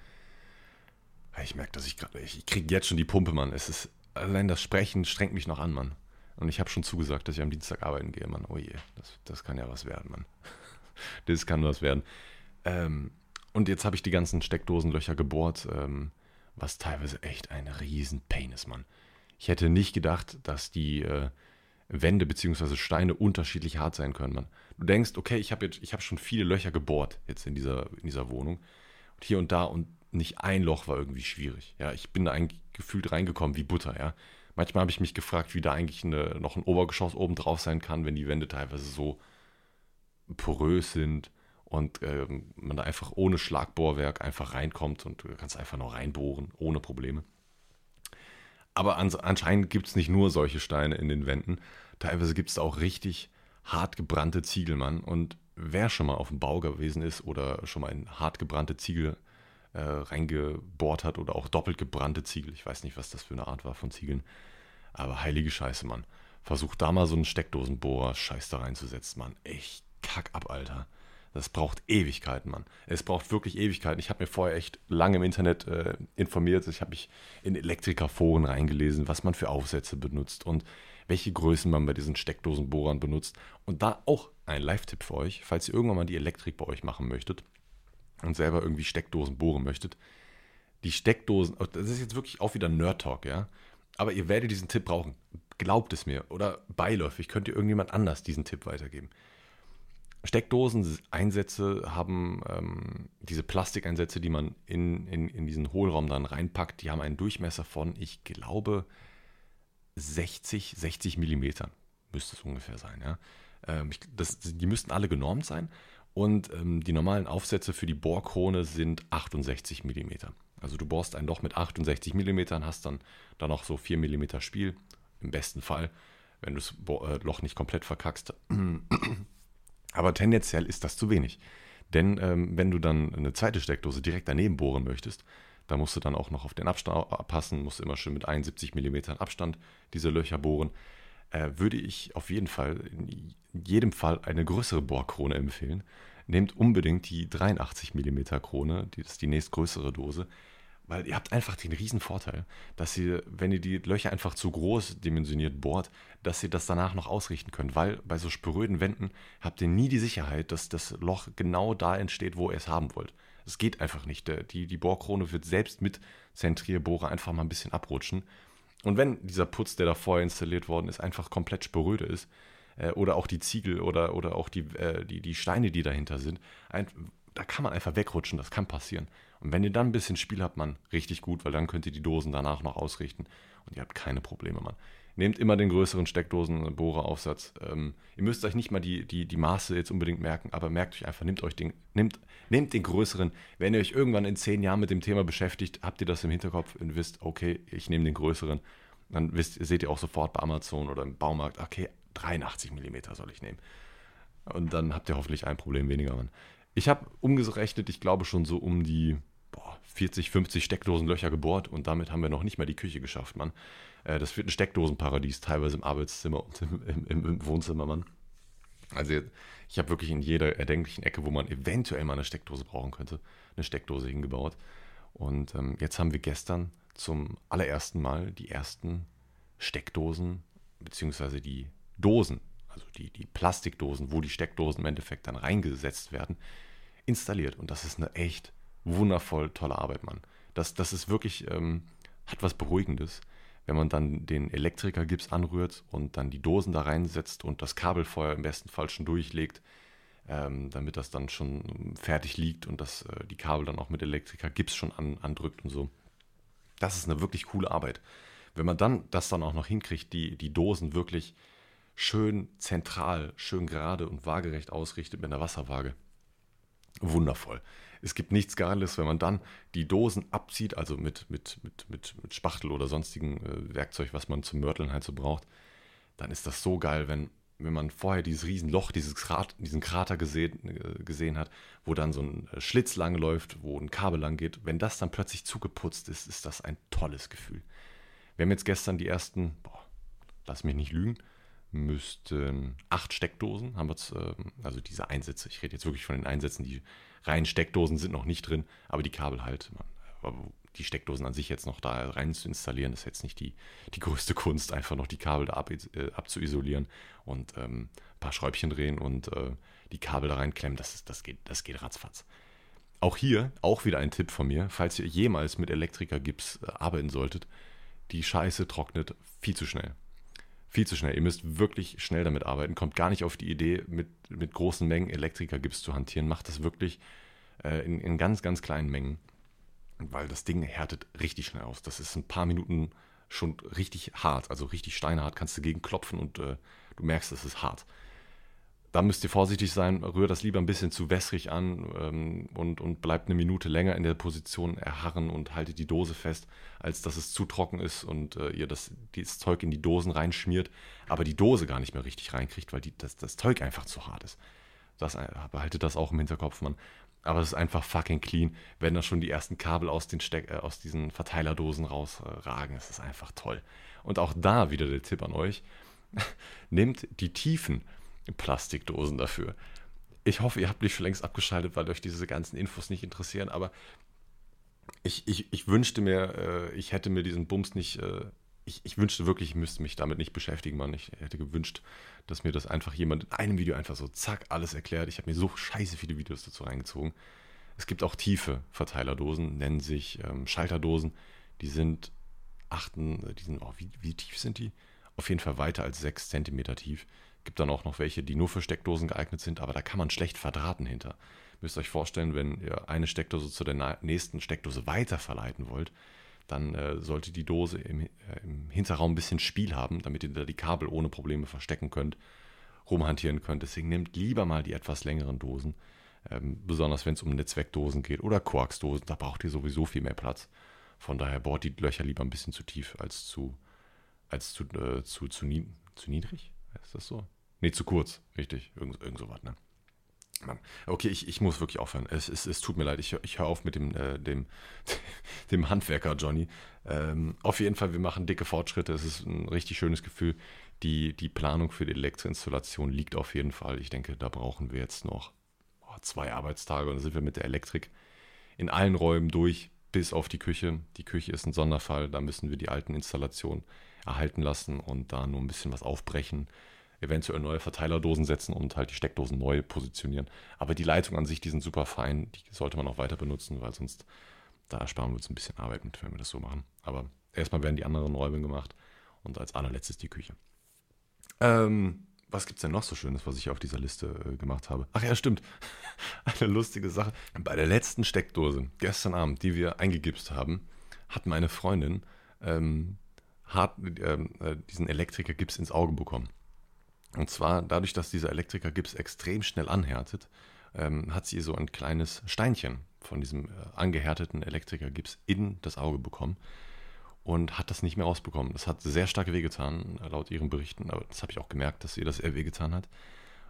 Ich merke, dass ich gerade, ich kriege jetzt schon die Pumpe, Mann. Es ist, allein das Sprechen strengt mich noch an, Mann. Und ich habe schon zugesagt, dass ich am Dienstag arbeiten gehe, Mann. Oh je, das, das kann ja was werden, Mann. das kann was werden. Ähm, und jetzt habe ich die ganzen Steckdosenlöcher gebohrt, ähm, was teilweise echt ein riesen Pain ist, Mann. Ich hätte nicht gedacht, dass die äh, Wände bzw. Steine unterschiedlich hart sein können, Mann. Du denkst, okay, ich habe habe schon viele Löcher gebohrt jetzt in dieser, in dieser Wohnung. Und hier und da und nicht ein Loch war irgendwie schwierig. Ja, ich bin da eigentlich gefühlt reingekommen wie Butter, ja. Manchmal habe ich mich gefragt, wie da eigentlich eine, noch ein Obergeschoss oben drauf sein kann, wenn die Wände teilweise so porös sind und äh, man da einfach ohne Schlagbohrwerk einfach reinkommt und du kannst einfach noch reinbohren, ohne Probleme. Aber anscheinend gibt es nicht nur solche Steine in den Wänden. Teilweise gibt es auch richtig hart gebrannte Ziegel, Mann. Und wer schon mal auf dem Bau gewesen ist oder schon mal in hart gebrannte Ziegel äh, reingebohrt hat oder auch doppelt gebrannte Ziegel, ich weiß nicht, was das für eine Art war von Ziegeln, aber heilige Scheiße, Mann. Versuch da mal so einen Steckdosenbohrer Scheiß da reinzusetzen, Mann. Echt kack ab, Alter. Das braucht Ewigkeiten, Mann. Es braucht wirklich Ewigkeiten. Ich habe mir vorher echt lange im Internet äh, informiert. Ich habe mich in Elektrikerforen reingelesen, was man für Aufsätze benutzt und welche Größen man bei diesen Steckdosenbohrern benutzt. Und da auch ein Live-Tipp für euch, falls ihr irgendwann mal die Elektrik bei euch machen möchtet und selber irgendwie Steckdosen bohren möchtet. Die Steckdosen, oh, das ist jetzt wirklich auch wieder Nerd-Talk, ja. Aber ihr werdet diesen Tipp brauchen. Glaubt es mir. Oder beiläufig könnt ihr irgendjemand anders diesen Tipp weitergeben. Steckdosen-Einsätze haben ähm, diese Plastikeinsätze, die man in, in, in diesen Hohlraum dann reinpackt, die haben einen Durchmesser von, ich glaube, 60, 60 Millimetern müsste es ungefähr sein. Ja? Ähm, ich, das, die müssten alle genormt sein und ähm, die normalen Aufsätze für die Bohrkrone sind 68 Millimeter. Also du bohrst ein Loch mit 68 Millimetern, hast dann da noch so 4 Millimeter Spiel, im besten Fall, wenn du das äh, Loch nicht komplett verkackst. Aber tendenziell ist das zu wenig. Denn ähm, wenn du dann eine zweite Steckdose direkt daneben bohren möchtest, da musst du dann auch noch auf den Abstand passen, musst immer schön mit 71 mm Abstand diese Löcher bohren. Äh, würde ich auf jeden Fall in jedem Fall eine größere Bohrkrone empfehlen. Nehmt unbedingt die 83 mm Krone, die ist die nächstgrößere Dose, weil ihr habt einfach den riesen Vorteil, dass ihr, wenn ihr die Löcher einfach zu groß dimensioniert bohrt, dass ihr das danach noch ausrichten könnt. Weil bei so spröden Wänden habt ihr nie die Sicherheit, dass das Loch genau da entsteht, wo ihr es haben wollt. Es geht einfach nicht. Die, die Bohrkrone wird selbst mit Zentrierbohrer einfach mal ein bisschen abrutschen. Und wenn dieser Putz, der da vorher installiert worden ist, einfach komplett spröde ist, äh, oder auch die Ziegel oder, oder auch die, äh, die, die Steine, die dahinter sind, ein, da kann man einfach wegrutschen, das kann passieren. Und wenn ihr dann ein bisschen Spiel habt, man, richtig gut, weil dann könnt ihr die Dosen danach noch ausrichten und ihr habt keine Probleme, Mann. Nehmt immer den größeren Steckdosenbohreraufsatz. Ähm, ihr müsst euch nicht mal die, die, die Maße jetzt unbedingt merken, aber merkt euch einfach, nehmt euch den, nehmt, nehmt den größeren. Wenn ihr euch irgendwann in zehn Jahren mit dem Thema beschäftigt, habt ihr das im Hinterkopf und wisst, okay, ich nehme den größeren. Dann wisst, seht ihr auch sofort bei Amazon oder im Baumarkt, okay, 83 mm soll ich nehmen. Und dann habt ihr hoffentlich ein Problem weniger. Mann. Ich habe umgerechnet, ich glaube schon so um die 40, 50 Steckdosenlöcher gebohrt und damit haben wir noch nicht mal die Küche geschafft, Mann. Äh, das wird ein Steckdosenparadies, teilweise im Arbeitszimmer und im, im, im Wohnzimmer, Mann. Also ich habe wirklich in jeder erdenklichen Ecke, wo man eventuell mal eine Steckdose brauchen könnte, eine Steckdose hingebaut. Und ähm, jetzt haben wir gestern zum allerersten Mal die ersten Steckdosen, beziehungsweise die Dosen, also die, die Plastikdosen, wo die Steckdosen im Endeffekt dann reingesetzt werden, installiert. Und das ist eine echt wundervoll tolle Arbeit, Mann. Das, das ist wirklich, ähm, hat was Beruhigendes, wenn man dann den Elektrikergips anrührt und dann die Dosen da reinsetzt und das Kabelfeuer im besten Fall schon durchlegt, ähm, damit das dann schon fertig liegt und dass äh, die Kabel dann auch mit Elektrikergips schon an, andrückt und so. Das ist eine wirklich coole Arbeit. Wenn man dann das dann auch noch hinkriegt, die, die Dosen wirklich schön zentral, schön gerade und waagerecht ausrichtet mit einer Wasserwaage. Wundervoll. Es gibt nichts Geiles, wenn man dann die Dosen abzieht, also mit, mit, mit, mit, mit Spachtel oder sonstigen äh, Werkzeug, was man zum Mörteln halt so braucht. Dann ist das so geil, wenn, wenn man vorher dieses Riesenloch, dieses Krat, diesen Krater gesehen, äh, gesehen hat, wo dann so ein äh, Schlitz lang läuft, wo ein Kabel lang geht. Wenn das dann plötzlich zugeputzt ist, ist das ein tolles Gefühl. Wir haben jetzt gestern die ersten, boah, lass mich nicht lügen, müssten acht Steckdosen, haben wir, ähm, also diese Einsätze, ich rede jetzt wirklich von den Einsätzen, die reinen Steckdosen sind noch nicht drin, aber die Kabel halt. Die Steckdosen an sich jetzt noch da rein zu installieren, ist jetzt nicht die, die größte Kunst, einfach noch die Kabel da ab, äh, abzuisolieren und ähm, ein paar Schräubchen drehen und äh, die Kabel da reinklemmen, das, das, geht, das geht ratzfatz. Auch hier, auch wieder ein Tipp von mir, falls ihr jemals mit Elektrikergips äh, arbeiten solltet, die Scheiße trocknet viel zu schnell viel zu schnell. Ihr müsst wirklich schnell damit arbeiten. Kommt gar nicht auf die Idee, mit, mit großen Mengen Elektrikergips zu hantieren. Macht das wirklich äh, in, in ganz, ganz kleinen Mengen, weil das Ding härtet richtig schnell aus. Das ist ein paar Minuten schon richtig hart, also richtig steinhart. Kannst du gegen klopfen und äh, du merkst, es ist hart da müsst ihr vorsichtig sein, rührt das lieber ein bisschen zu wässrig an ähm, und, und bleibt eine Minute länger in der Position erharren und haltet die Dose fest, als dass es zu trocken ist und äh, ihr das, das Zeug in die Dosen reinschmiert, aber die Dose gar nicht mehr richtig reinkriegt, weil die, das, das Zeug einfach zu hart ist. Das, äh, behaltet das auch im Hinterkopf, Mann. Aber es ist einfach fucking clean, wenn da schon die ersten Kabel aus, den Steck, äh, aus diesen Verteilerdosen rausragen. Es ist einfach toll. Und auch da wieder der Tipp an euch. Nehmt die Tiefen Plastikdosen dafür. Ich hoffe, ihr habt nicht schon längst abgeschaltet, weil euch diese ganzen Infos nicht interessieren, aber ich, ich, ich wünschte mir, äh, ich hätte mir diesen Bums nicht, äh, ich, ich wünschte wirklich, ich müsste mich damit nicht beschäftigen, Mann. Ich hätte gewünscht, dass mir das einfach jemand in einem Video einfach so zack alles erklärt. Ich habe mir so scheiße viele Videos dazu reingezogen. Es gibt auch tiefe Verteilerdosen, nennen sich ähm, Schalterdosen. Die sind achten, die sind, oh, wie, wie tief sind die? Auf jeden Fall weiter als 6 cm tief. Gibt dann auch noch welche, die nur für Steckdosen geeignet sind, aber da kann man schlecht verdrahten hinter. Müsst euch vorstellen, wenn ihr eine Steckdose zu der nächsten Steckdose weiter verleiten wollt, dann äh, sollte die Dose im, äh, im, Hinterraum ein bisschen Spiel haben, damit ihr da die Kabel ohne Probleme verstecken könnt, rumhantieren könnt. Deswegen nehmt lieber mal die etwas längeren Dosen, ähm, besonders wenn es um Netzwerkdosen geht oder Quarksdosen, da braucht ihr sowieso viel mehr Platz. Von daher bohrt die Löcher lieber ein bisschen zu tief als zu, als zu, äh, zu, zu, zu niedrig. Ist das so? Nee, zu kurz. Richtig. Irgend, irgend so was, ne? Mann. Okay, ich, ich muss wirklich aufhören. Es, es, es tut mir leid. Ich, ich höre auf mit dem, äh, dem, dem Handwerker Johnny. Ähm, auf jeden Fall, wir machen dicke Fortschritte. Es ist ein richtig schönes Gefühl. Die, die Planung für die Elektroinstallation liegt auf jeden Fall. Ich denke, da brauchen wir jetzt noch oh, zwei Arbeitstage und dann sind wir mit der Elektrik in allen Räumen durch, bis auf die Küche. Die Küche ist ein Sonderfall. Da müssen wir die alten Installationen erhalten lassen und da nur ein bisschen was aufbrechen eventuell neue Verteilerdosen setzen und halt die Steckdosen neu positionieren. Aber die Leitung an sich, die sind super fein, die sollte man auch weiter benutzen, weil sonst da ersparen wir uns ein bisschen Arbeit mit, wenn wir das so machen. Aber erstmal werden die anderen Räume gemacht und als allerletztes die Küche. Ähm, was gibt es denn noch so Schönes, was ich auf dieser Liste äh, gemacht habe? Ach ja, stimmt. eine lustige Sache. Bei der letzten Steckdose, gestern Abend, die wir eingegipst haben, hat meine Freundin ähm, hart, ähm, äh, diesen Elektriker-Gips ins Auge bekommen. Und zwar dadurch, dass dieser Elektriker-Gips extrem schnell anhärtet, ähm, hat sie so ein kleines Steinchen von diesem äh, angehärteten Elektriker-Gips in das Auge bekommen und hat das nicht mehr rausbekommen. Das hat sehr stark wehgetan, laut ihren Berichten, aber das habe ich auch gemerkt, dass ihr das eher wehgetan hat.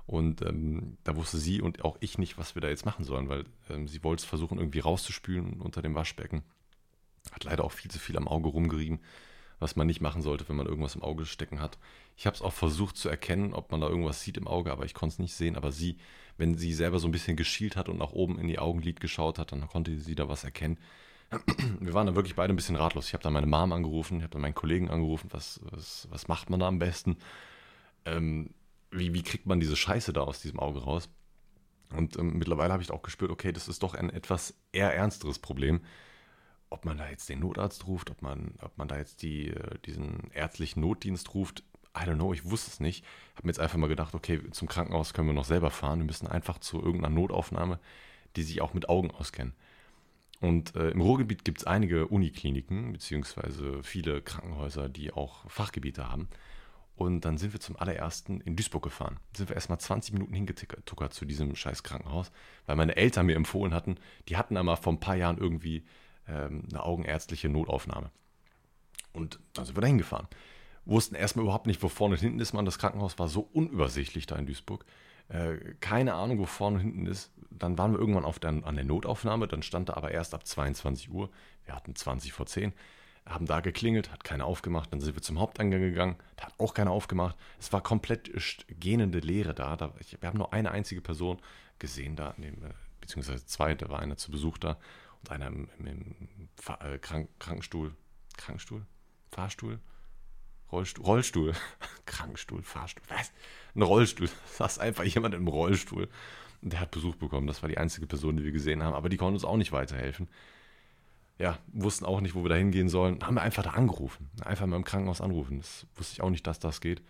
Und ähm, da wusste sie und auch ich nicht, was wir da jetzt machen sollen, weil ähm, sie wollte es versuchen, irgendwie rauszuspülen unter dem Waschbecken. Hat leider auch viel zu viel am Auge rumgerieben, was man nicht machen sollte, wenn man irgendwas im Auge stecken hat. Ich habe es auch versucht zu erkennen, ob man da irgendwas sieht im Auge, aber ich konnte es nicht sehen. Aber sie, wenn sie selber so ein bisschen geschielt hat und nach oben in die Augenlid geschaut hat, dann konnte sie da was erkennen. Wir waren da wirklich beide ein bisschen ratlos. Ich habe dann meine Mom angerufen, ich habe dann meinen Kollegen angerufen, was, was, was macht man da am besten? Ähm, wie, wie kriegt man diese Scheiße da aus diesem Auge raus? Und ähm, mittlerweile habe ich auch gespürt, okay, das ist doch ein etwas eher ernsteres Problem. Ob man da jetzt den Notarzt ruft, ob man, ob man da jetzt die, äh, diesen ärztlichen Notdienst ruft, I don't know, ich wusste es nicht. Ich habe mir jetzt einfach mal gedacht, okay, zum Krankenhaus können wir noch selber fahren. Wir müssen einfach zu irgendeiner Notaufnahme, die sich auch mit Augen auskennen. Und äh, im Ruhrgebiet gibt es einige Unikliniken, beziehungsweise viele Krankenhäuser, die auch Fachgebiete haben. Und dann sind wir zum allerersten in Duisburg gefahren. Sind wir erstmal 20 Minuten hingetuckert zu diesem scheiß Krankenhaus, weil meine Eltern mir empfohlen hatten, die hatten einmal vor ein paar Jahren irgendwie ähm, eine augenärztliche Notaufnahme. Und dann sind wir da hingefahren. Wussten erstmal überhaupt nicht, wo vorne und hinten ist man. Das Krankenhaus war so unübersichtlich da in Duisburg. Äh, keine Ahnung, wo vorne und hinten ist. Dann waren wir irgendwann auf der, an der Notaufnahme. Dann stand da aber erst ab 22 Uhr. Wir hatten 20 vor 10 haben da geklingelt, hat keiner aufgemacht. Dann sind wir zum Haupteingang gegangen, da hat auch keiner aufgemacht. Es war komplett gähnende Leere da. da ich, wir haben nur eine einzige Person gesehen da, äh, beziehungsweise zwei, da war einer zu Besuch da und einer im, im, im äh, Krank, Krankenstuhl. Krankenstuhl? Fahrstuhl? Rollstuhl? Rollstuhl. Krankenstuhl, Fahrstuhl. Was? Ein Rollstuhl. Da saß einfach jemand im Rollstuhl. Und der hat Besuch bekommen. Das war die einzige Person, die wir gesehen haben. Aber die konnte uns auch nicht weiterhelfen ja, wussten auch nicht, wo wir da hingehen sollen. Haben wir einfach da angerufen. Einfach mal im Krankenhaus anrufen. Das wusste ich auch nicht, dass das geht.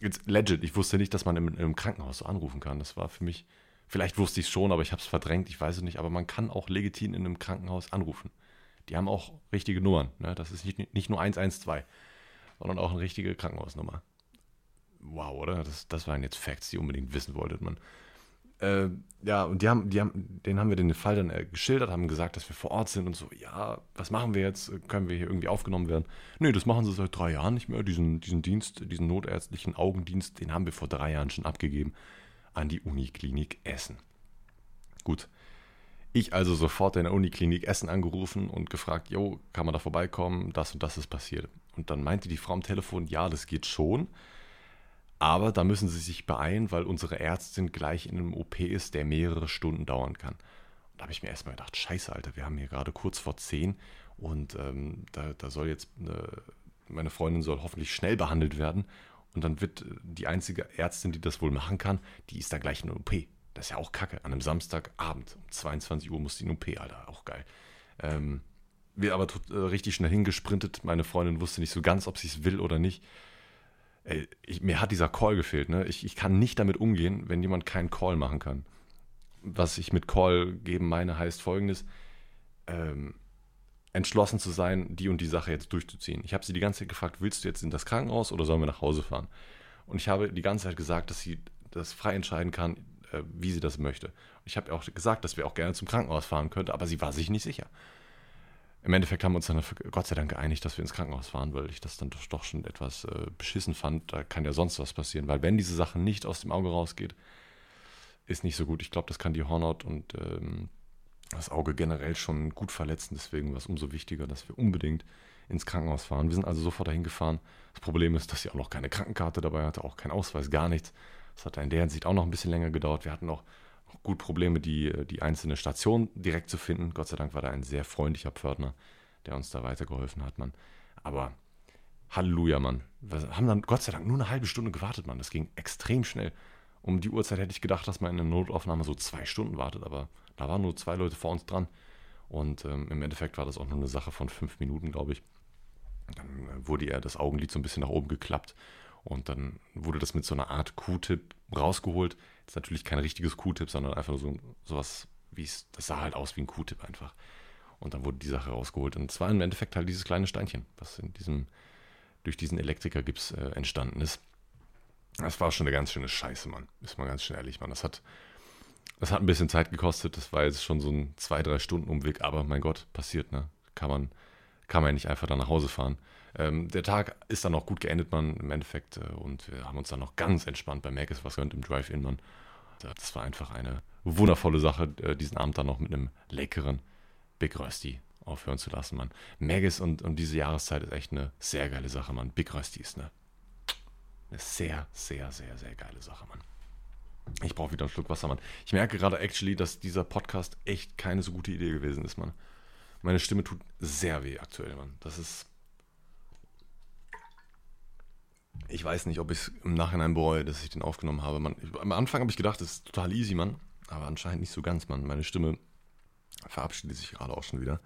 Jetzt legit, ich wusste nicht, dass man im, im Krankenhaus so anrufen kann. Das war für mich, vielleicht wusste ich es schon, aber ich habe es verdrängt, ich weiß es nicht. Aber man kann auch legitim in einem Krankenhaus anrufen. Die haben auch richtige Nummern. Ne? Das ist nicht, nicht nur 112, sondern auch eine richtige Krankenhausnummer. Wow, oder? Das, das waren jetzt Facts, die unbedingt wissen wolltet man. Äh, ja, und die haben, die haben, denen haben wir den Fall dann äh, geschildert, haben gesagt, dass wir vor Ort sind und so, ja, was machen wir jetzt? Können wir hier irgendwie aufgenommen werden? Nee, das machen sie seit drei Jahren nicht mehr. Diesen, diesen Dienst, diesen notärztlichen Augendienst, den haben wir vor drei Jahren schon abgegeben an die Uniklinik Essen. Gut. Ich also sofort in der Uniklinik Essen angerufen und gefragt, jo, kann man da vorbeikommen? Das und das ist passiert. Und dann meinte die Frau am Telefon, ja, das geht schon. Aber da müssen sie sich beeilen, weil unsere Ärztin gleich in einem OP ist, der mehrere Stunden dauern kann. Und da habe ich mir erstmal gedacht, scheiße, Alter, wir haben hier gerade kurz vor zehn und ähm, da, da, soll jetzt, eine, meine Freundin soll hoffentlich schnell behandelt werden. Und dann wird die einzige Ärztin, die das wohl machen kann, die ist da gleich in der OP. Das ist ja auch kacke. An einem Samstagabend um 22 Uhr muss die in OP, Alter. Auch geil. Ähm, wir aber äh, richtig schnell hingesprintet. Meine Freundin wusste nicht so ganz, ob sie es will oder nicht ey, ich, mir hat dieser Call gefehlt. Ne? Ich, ich kann nicht damit umgehen, wenn jemand keinen Call machen kann. Was ich mit Call geben meine, heißt folgendes: ähm, entschlossen zu sein, die und die Sache jetzt durchzuziehen. Ich habe sie die ganze Zeit gefragt, willst du jetzt in das Krankenhaus oder sollen wir nach Hause fahren? Und ich habe die ganze Zeit gesagt, dass sie das frei entscheiden kann, äh, wie sie das möchte. Ich habe auch gesagt, dass wir auch gerne zum Krankenhaus fahren könnten, aber sie war sich nicht sicher. Im Endeffekt haben wir uns dann Gott sei Dank geeinigt, dass wir ins Krankenhaus fahren, weil ich das dann doch schon etwas äh, beschissen fand. Da kann ja sonst was passieren, weil wenn diese Sache nicht aus dem Auge rausgeht, ist nicht so gut. Ich glaube, das kann die Hornhaut und ähm, das Auge generell schon gut verletzen. Deswegen war es umso wichtiger, dass wir unbedingt ins Krankenhaus fahren. Wir sind also sofort dahin gefahren. Das Problem ist, dass sie auch noch keine Krankenkarte dabei hatte, auch kein Ausweis, gar nichts. Das hat in der Hinsicht auch noch ein bisschen länger gedauert. Wir hatten noch gut Probleme, die, die einzelne Station direkt zu finden. Gott sei Dank war da ein sehr freundlicher Pförtner, der uns da weitergeholfen hat, Mann. Aber Halleluja, Mann. Wir haben dann Gott sei Dank nur eine halbe Stunde gewartet, Mann. Das ging extrem schnell. Um die Uhrzeit hätte ich gedacht, dass man in einer Notaufnahme so zwei Stunden wartet, aber da waren nur zwei Leute vor uns dran. Und ähm, im Endeffekt war das auch nur eine Sache von fünf Minuten, glaube ich. Dann äh, wurde ihr das Augenlid so ein bisschen nach oben geklappt und dann wurde das mit so einer Art Q-Tip rausgeholt Das ist natürlich kein richtiges Q-Tip, sondern einfach nur so sowas, wie es, das sah halt aus wie ein Q-Tip einfach. Und dann wurde die Sache rausgeholt. Und es war im Endeffekt halt dieses kleine Steinchen, was in diesem, durch diesen Elektrikergips äh, entstanden ist. Das war schon eine ganz schöne Scheiße, Mann. Ist mal ganz schnell ehrlich, Mann. Das hat, das hat ein bisschen Zeit gekostet. Das war jetzt schon so ein zwei, drei Stunden Umweg. Aber mein Gott, passiert, ne? Kann man, kann man ja nicht einfach dann nach Hause fahren. Ähm, der Tag ist dann auch gut geendet, man, im Endeffekt. Äh, und wir haben uns dann noch ganz entspannt bei Mac was gönnt im Drive-In, man. Das war einfach eine wundervolle Sache, äh, diesen Abend dann noch mit einem leckeren Big Rösti aufhören zu lassen, man. Maggis und, und diese Jahreszeit ist echt eine sehr geile Sache, man. Big Rösti ist eine, eine sehr, sehr, sehr, sehr geile Sache, man. Ich brauche wieder einen Schluck Wasser, Mann. Ich merke gerade actually, dass dieser Podcast echt keine so gute Idee gewesen ist, Mann. Meine Stimme tut sehr weh aktuell, Mann. Das ist. Ich weiß nicht, ob ich es im Nachhinein bereue, dass ich den aufgenommen habe. Mann. Am Anfang habe ich gedacht, das ist total easy, Mann. Aber anscheinend nicht so ganz, Mann. Meine Stimme verabschiedet sich gerade auch schon wieder.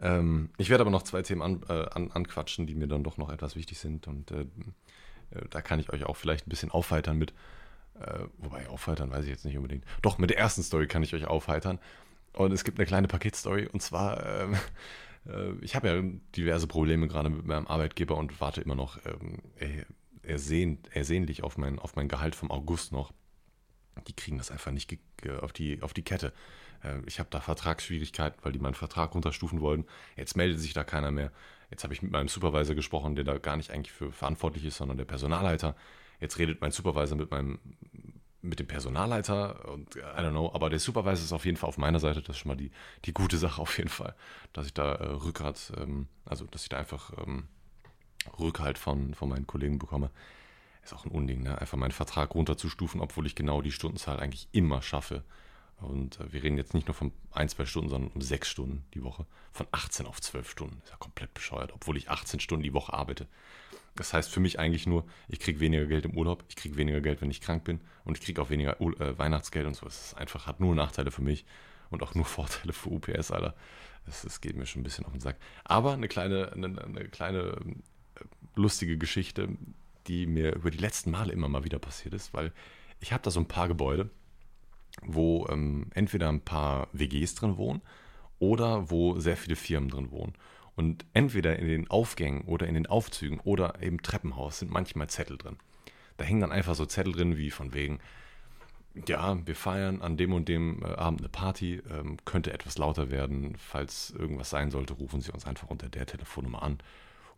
Ähm, ich werde aber noch zwei Themen an, äh, an, anquatschen, die mir dann doch noch etwas wichtig sind. Und äh, äh, da kann ich euch auch vielleicht ein bisschen aufheitern mit. Äh, wobei, aufheitern weiß ich jetzt nicht unbedingt. Doch, mit der ersten Story kann ich euch aufheitern. Und es gibt eine kleine Paketstory. Und zwar, ähm, äh, ich habe ja diverse Probleme gerade mit meinem Arbeitgeber und warte immer noch ähm, ersehn, ersehnlich auf mein, auf mein Gehalt vom August noch. Die kriegen das einfach nicht auf die, auf die Kette. Äh, ich habe da Vertragsschwierigkeiten, weil die meinen Vertrag runterstufen wollen. Jetzt meldet sich da keiner mehr. Jetzt habe ich mit meinem Supervisor gesprochen, der da gar nicht eigentlich für verantwortlich ist, sondern der Personalleiter. Jetzt redet mein Supervisor mit meinem mit dem Personalleiter und I don't know, aber der Supervisor ist auf jeden Fall auf meiner Seite, das ist schon mal die, die gute Sache auf jeden Fall, dass ich da äh, Rückgrat, ähm, also dass ich da einfach ähm, Rückhalt von, von meinen Kollegen bekomme. Ist auch ein Unding, ne? einfach meinen Vertrag runterzustufen, obwohl ich genau die Stundenzahl eigentlich immer schaffe. Und äh, wir reden jetzt nicht nur von ein, zwei Stunden, sondern um sechs Stunden die Woche. Von 18 auf 12 Stunden. Ist ja komplett bescheuert, obwohl ich 18 Stunden die Woche arbeite. Das heißt für mich eigentlich nur, ich kriege weniger Geld im Urlaub, ich kriege weniger Geld, wenn ich krank bin und ich kriege auch weniger äh, Weihnachtsgeld und so. Es ist einfach, hat nur Nachteile für mich und auch nur Vorteile für UPS, Alter. Das, das geht mir schon ein bisschen auf den Sack. Aber eine kleine, eine, eine kleine äh, lustige Geschichte, die mir über die letzten Male immer mal wieder passiert ist, weil ich habe da so ein paar Gebäude, wo ähm, entweder ein paar WGs drin wohnen oder wo sehr viele Firmen drin wohnen. Und entweder in den Aufgängen oder in den Aufzügen oder im Treppenhaus sind manchmal Zettel drin. Da hängen dann einfach so Zettel drin, wie von wegen, ja, wir feiern an dem und dem äh, Abend eine Party, ähm, könnte etwas lauter werden. Falls irgendwas sein sollte, rufen Sie uns einfach unter der Telefonnummer an.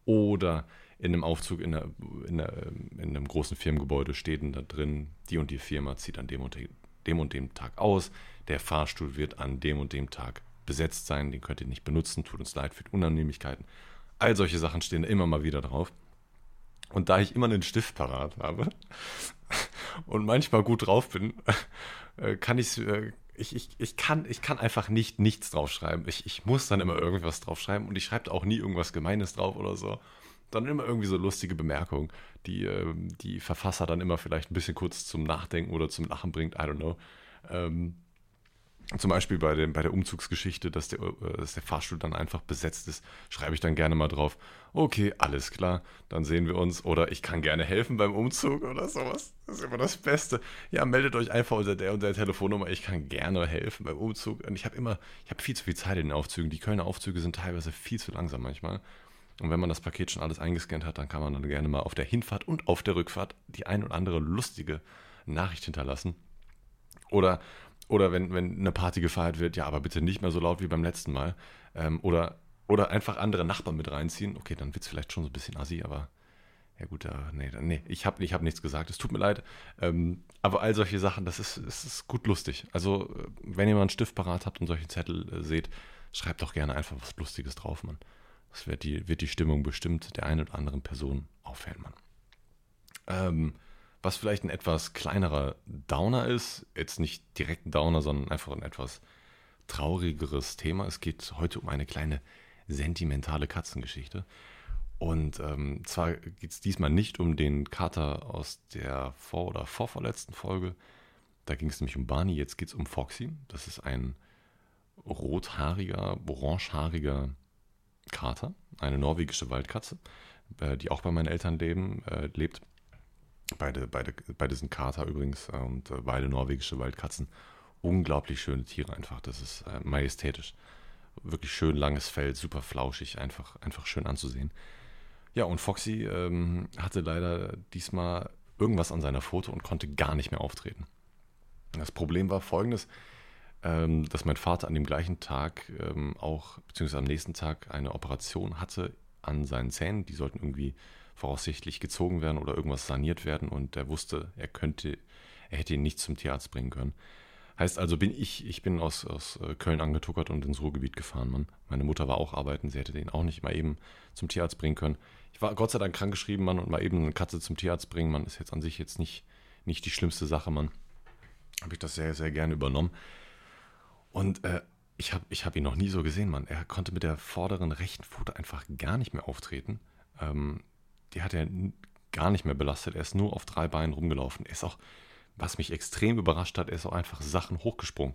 Oder in einem Aufzug in, einer, in, einer, in einem großen Firmengebäude steht da drin, die und die Firma zieht an dem und dem und dem Tag aus. Der Fahrstuhl wird an dem und dem Tag besetzt sein, den könnt ihr nicht benutzen, tut uns leid für die Unannehmlichkeiten. All solche Sachen stehen immer mal wieder drauf. Und da ich immer einen Stift parat habe und manchmal gut drauf bin, äh, kann ich, äh, ich, ich, ich, kann, ich kann einfach nicht nichts draufschreiben. Ich, ich muss dann immer irgendwas draufschreiben und ich schreibe auch nie irgendwas Gemeines drauf oder so. Dann immer irgendwie so lustige Bemerkungen, die ähm, die Verfasser dann immer vielleicht ein bisschen kurz zum Nachdenken oder zum Lachen bringt. I don't know. Ähm, zum Beispiel bei, dem, bei der Umzugsgeschichte, dass der, äh, dass der Fahrstuhl dann einfach besetzt ist, schreibe ich dann gerne mal drauf, okay, alles klar, dann sehen wir uns. Oder ich kann gerne helfen beim Umzug oder sowas. Das ist immer das Beste. Ja, meldet euch einfach unter der und der Telefonnummer. Ich kann gerne helfen beim Umzug. Und ich habe immer, ich habe viel zu viel Zeit in den Aufzügen. Die Kölner Aufzüge sind teilweise viel zu langsam manchmal. Und wenn man das Paket schon alles eingescannt hat, dann kann man dann gerne mal auf der Hinfahrt und auf der Rückfahrt die ein oder andere lustige Nachricht hinterlassen. Oder oder wenn, wenn eine Party gefeiert wird, ja, aber bitte nicht mehr so laut wie beim letzten Mal. Ähm, oder, oder einfach andere Nachbarn mit reinziehen. Okay, dann wird es vielleicht schon so ein bisschen assi, aber ja gut, ja, nee, nee ich habe ich hab nichts gesagt. Es tut mir leid. Ähm, aber all solche Sachen, das ist, das ist gut lustig. Also, wenn ihr mal einen Stift parat habt und solche Zettel äh, seht, schreibt doch gerne einfach was Lustiges drauf, Mann. Das wird die, wird die Stimmung bestimmt der einen oder anderen Person aufhellen, Mann. Ähm, was vielleicht ein etwas kleinerer Downer ist. Jetzt nicht direkt ein Downer, sondern einfach ein etwas traurigeres Thema. Es geht heute um eine kleine sentimentale Katzengeschichte. Und ähm, zwar geht es diesmal nicht um den Kater aus der vor- oder vorvorletzten Folge. Da ging es nämlich um Barney. Jetzt geht es um Foxy. Das ist ein rothaariger, orangehaariger Kater, eine norwegische Waldkatze, äh, die auch bei meinen Eltern leben, äh, lebt. Beide, beide, beide sind Kater übrigens und äh, beide norwegische Waldkatzen. Unglaublich schöne Tiere einfach. Das ist äh, majestätisch. Wirklich schön langes Fell, super flauschig, einfach, einfach schön anzusehen. Ja, und Foxy ähm, hatte leider diesmal irgendwas an seiner Foto und konnte gar nicht mehr auftreten. Das Problem war folgendes, ähm, dass mein Vater an dem gleichen Tag ähm, auch, beziehungsweise am nächsten Tag eine Operation hatte an seinen Zähnen. Die sollten irgendwie voraussichtlich gezogen werden oder irgendwas saniert werden und er wusste, er könnte, er hätte ihn nicht zum Tierarzt bringen können. Heißt also, bin ich, ich bin aus, aus äh, Köln angetuckert und ins Ruhrgebiet gefahren, Mann. Meine Mutter war auch arbeiten, sie hätte den auch nicht mal eben zum Tierarzt bringen können. Ich war Gott sei Dank krankgeschrieben, Mann, und mal eben eine Katze zum Tierarzt bringen, Mann, ist jetzt an sich jetzt nicht, nicht die schlimmste Sache, Mann. Habe ich das sehr, sehr gerne übernommen. Und äh, ich habe ich hab ihn noch nie so gesehen, Mann. Er konnte mit der vorderen rechten Pfote einfach gar nicht mehr auftreten. Ähm, die hat er gar nicht mehr belastet. Er ist nur auf drei Beinen rumgelaufen. Er ist auch, was mich extrem überrascht hat, er ist auch einfach Sachen hochgesprungen.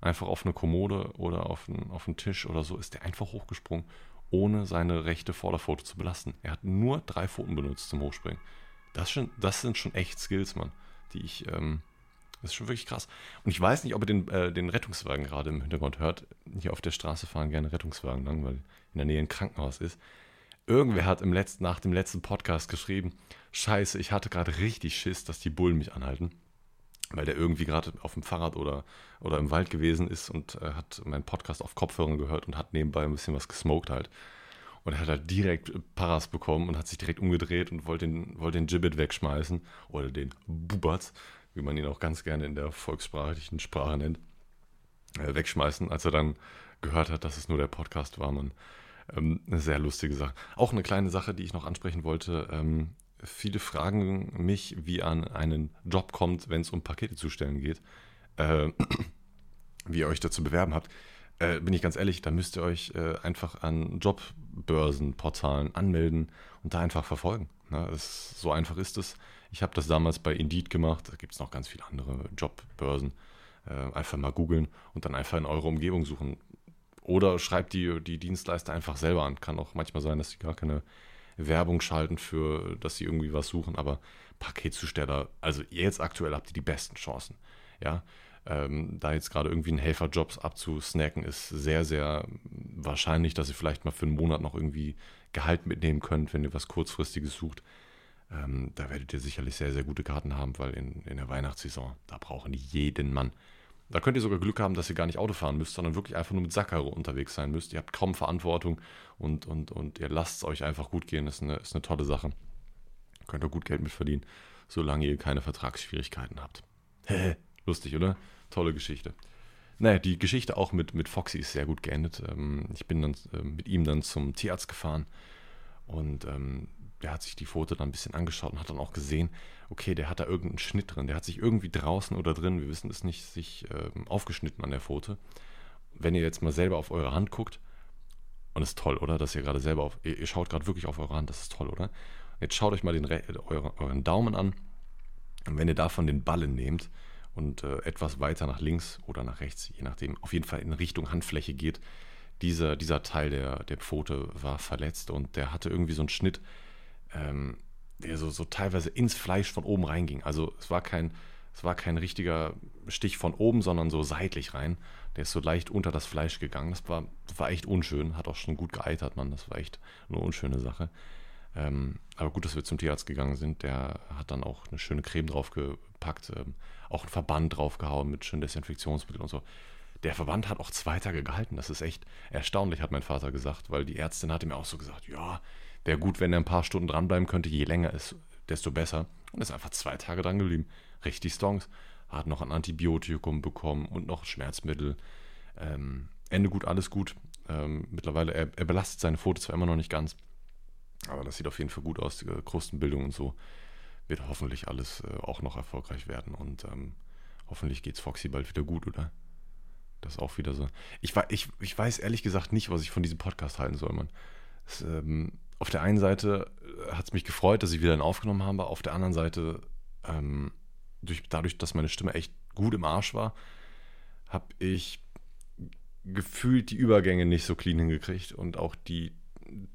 Einfach auf eine Kommode oder auf einen, auf einen Tisch oder so ist er einfach hochgesprungen, ohne seine rechte Vorderpfote zu belasten. Er hat nur drei Pfoten benutzt zum Hochspringen. Das, schon, das sind schon echt Skills, Mann, die ich, ähm, das ist schon wirklich krass. Und ich weiß nicht, ob ihr den, äh, den Rettungswagen gerade im Hintergrund hört. Hier auf der Straße fahren gerne Rettungswagen lang, weil in der Nähe ein Krankenhaus ist. Irgendwer hat im letzten, nach dem letzten Podcast geschrieben, scheiße, ich hatte gerade richtig Schiss, dass die Bullen mich anhalten. Weil der irgendwie gerade auf dem Fahrrad oder, oder im Wald gewesen ist und äh, hat meinen Podcast auf Kopfhörern gehört und hat nebenbei ein bisschen was gesmoked halt. Und er hat halt direkt Paras bekommen und hat sich direkt umgedreht und wollte den, wollte den Gibbet wegschmeißen. Oder den Bubatz, wie man ihn auch ganz gerne in der volkssprachlichen Sprache nennt, äh, wegschmeißen, als er dann gehört hat, dass es nur der Podcast war. Man ähm, eine sehr lustige Sache. Auch eine kleine Sache, die ich noch ansprechen wollte. Ähm, viele fragen mich, wie an einen Job kommt, wenn es um Pakete zustellen geht. Äh, wie ihr euch dazu bewerben habt. Äh, bin ich ganz ehrlich, da müsst ihr euch äh, einfach an Jobbörsenportalen anmelden und da einfach verfolgen. Ne? Das, so einfach ist es. Ich habe das damals bei Indeed gemacht. Da gibt es noch ganz viele andere Jobbörsen. Äh, einfach mal googeln und dann einfach in eurer Umgebung suchen. Oder schreibt die, die Dienstleister einfach selber an. Kann auch manchmal sein, dass sie gar keine Werbung schalten für, dass sie irgendwie was suchen, aber Paketzusteller, also jetzt aktuell habt ihr die besten Chancen. Ja, ähm, da jetzt gerade irgendwie einen Helferjobs abzusnacken, ist sehr, sehr wahrscheinlich, dass ihr vielleicht mal für einen Monat noch irgendwie Gehalt mitnehmen könnt, wenn ihr was Kurzfristiges sucht. Ähm, da werdet ihr sicherlich sehr, sehr gute Karten haben, weil in, in der Weihnachtssaison, da brauchen die jeden Mann. Da könnt ihr sogar Glück haben, dass ihr gar nicht Auto fahren müsst, sondern wirklich einfach nur mit Sackkarre unterwegs sein müsst. Ihr habt kaum Verantwortung und, und, und ihr lasst es euch einfach gut gehen. Das ist eine, ist eine tolle Sache. Könnt ihr gut Geld mit verdienen, solange ihr keine Vertragsschwierigkeiten habt. Lustig, oder? Tolle Geschichte. Naja, die Geschichte auch mit, mit Foxy ist sehr gut geendet. Ähm, ich bin dann äh, mit ihm dann zum Tierarzt gefahren und ähm, der hat sich die Foto dann ein bisschen angeschaut und hat dann auch gesehen, okay, der hat da irgendeinen Schnitt drin. Der hat sich irgendwie draußen oder drin, wir wissen es nicht, sich ähm, aufgeschnitten an der Foto. Wenn ihr jetzt mal selber auf eure Hand guckt, und ist toll, oder? Dass ihr gerade selber auf, ihr, ihr schaut gerade wirklich auf eure Hand, das ist toll, oder? Jetzt schaut euch mal den, eure, euren Daumen an. Und wenn ihr davon den Ballen nehmt und äh, etwas weiter nach links oder nach rechts, je nachdem, auf jeden Fall in Richtung Handfläche geht, dieser, dieser Teil der, der Pfote war verletzt und der hatte irgendwie so einen Schnitt, ähm, der so, so teilweise ins Fleisch von oben reinging. Also es war kein, es war kein richtiger Stich von oben, sondern so seitlich rein. Der ist so leicht unter das Fleisch gegangen. Das war, war echt unschön, hat auch schon gut geeitert, man. Das war echt eine unschöne Sache. Ähm, aber gut, dass wir zum Tierarzt gegangen sind. Der hat dann auch eine schöne Creme draufgepackt, ähm, auch einen Verband draufgehauen mit schönen Desinfektionsmitteln und so. Der Verband hat auch zwei Tage gehalten. Das ist echt erstaunlich, hat mein Vater gesagt, weil die Ärztin hatte mir auch so gesagt, ja, Wäre gut, wenn er ein paar Stunden dranbleiben könnte. Je länger ist, desto besser. Und ist einfach zwei Tage dran geblieben. Richtig Stonks. Hat noch ein Antibiotikum bekommen und noch Schmerzmittel. Ähm, Ende gut, alles gut. Ähm, mittlerweile, er, er, belastet seine Fotos zwar immer noch nicht ganz. Aber das sieht auf jeden Fall gut aus. Die Krustenbildung und so wird hoffentlich alles äh, auch noch erfolgreich werden. Und ähm, hoffentlich es Foxy bald wieder gut, oder? Das ist auch wieder so. Ich, ich, ich weiß ehrlich gesagt nicht, was ich von diesem Podcast halten soll, Mann. Es, ähm, auf der einen Seite äh, hat es mich gefreut, dass ich wieder einen aufgenommen habe, auf der anderen Seite, ähm, durch, dadurch, dass meine Stimme echt gut im Arsch war, habe ich gefühlt die Übergänge nicht so clean hingekriegt und auch die,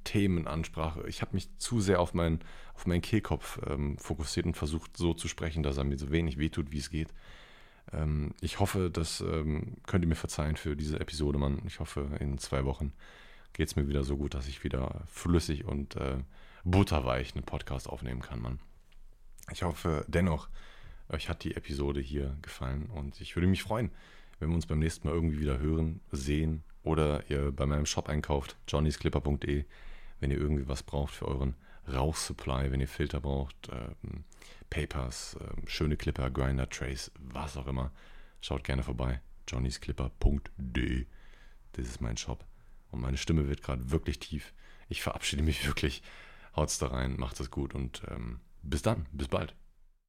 Themenansprache. Ich habe mich zu sehr auf, mein, auf meinen Kehlkopf ähm, fokussiert und versucht so zu sprechen, dass er mir so wenig wehtut, wie es geht. Ähm, ich hoffe, das ähm, könnt ihr mir verzeihen für diese Episode, Mann. Ich hoffe, in zwei Wochen geht es mir wieder so gut, dass ich wieder flüssig und äh, butterweich einen Podcast aufnehmen kann, Mann. Ich hoffe dennoch, euch hat die Episode hier gefallen und ich würde mich freuen, wenn wir uns beim nächsten Mal irgendwie wieder hören, sehen oder ihr bei meinem Shop einkauft, johnnysclipper.de, wenn ihr irgendwie was braucht für euren Rauchsupply, wenn ihr Filter braucht, ähm, Papers, ähm, schöne Clipper, Grinder, Trace, was auch immer, schaut gerne vorbei. johnnysclipper.de. Das ist mein Shop. Und meine Stimme wird gerade wirklich tief. Ich verabschiede mich wirklich. Haut's da rein, macht es gut und ähm, bis dann, bis bald.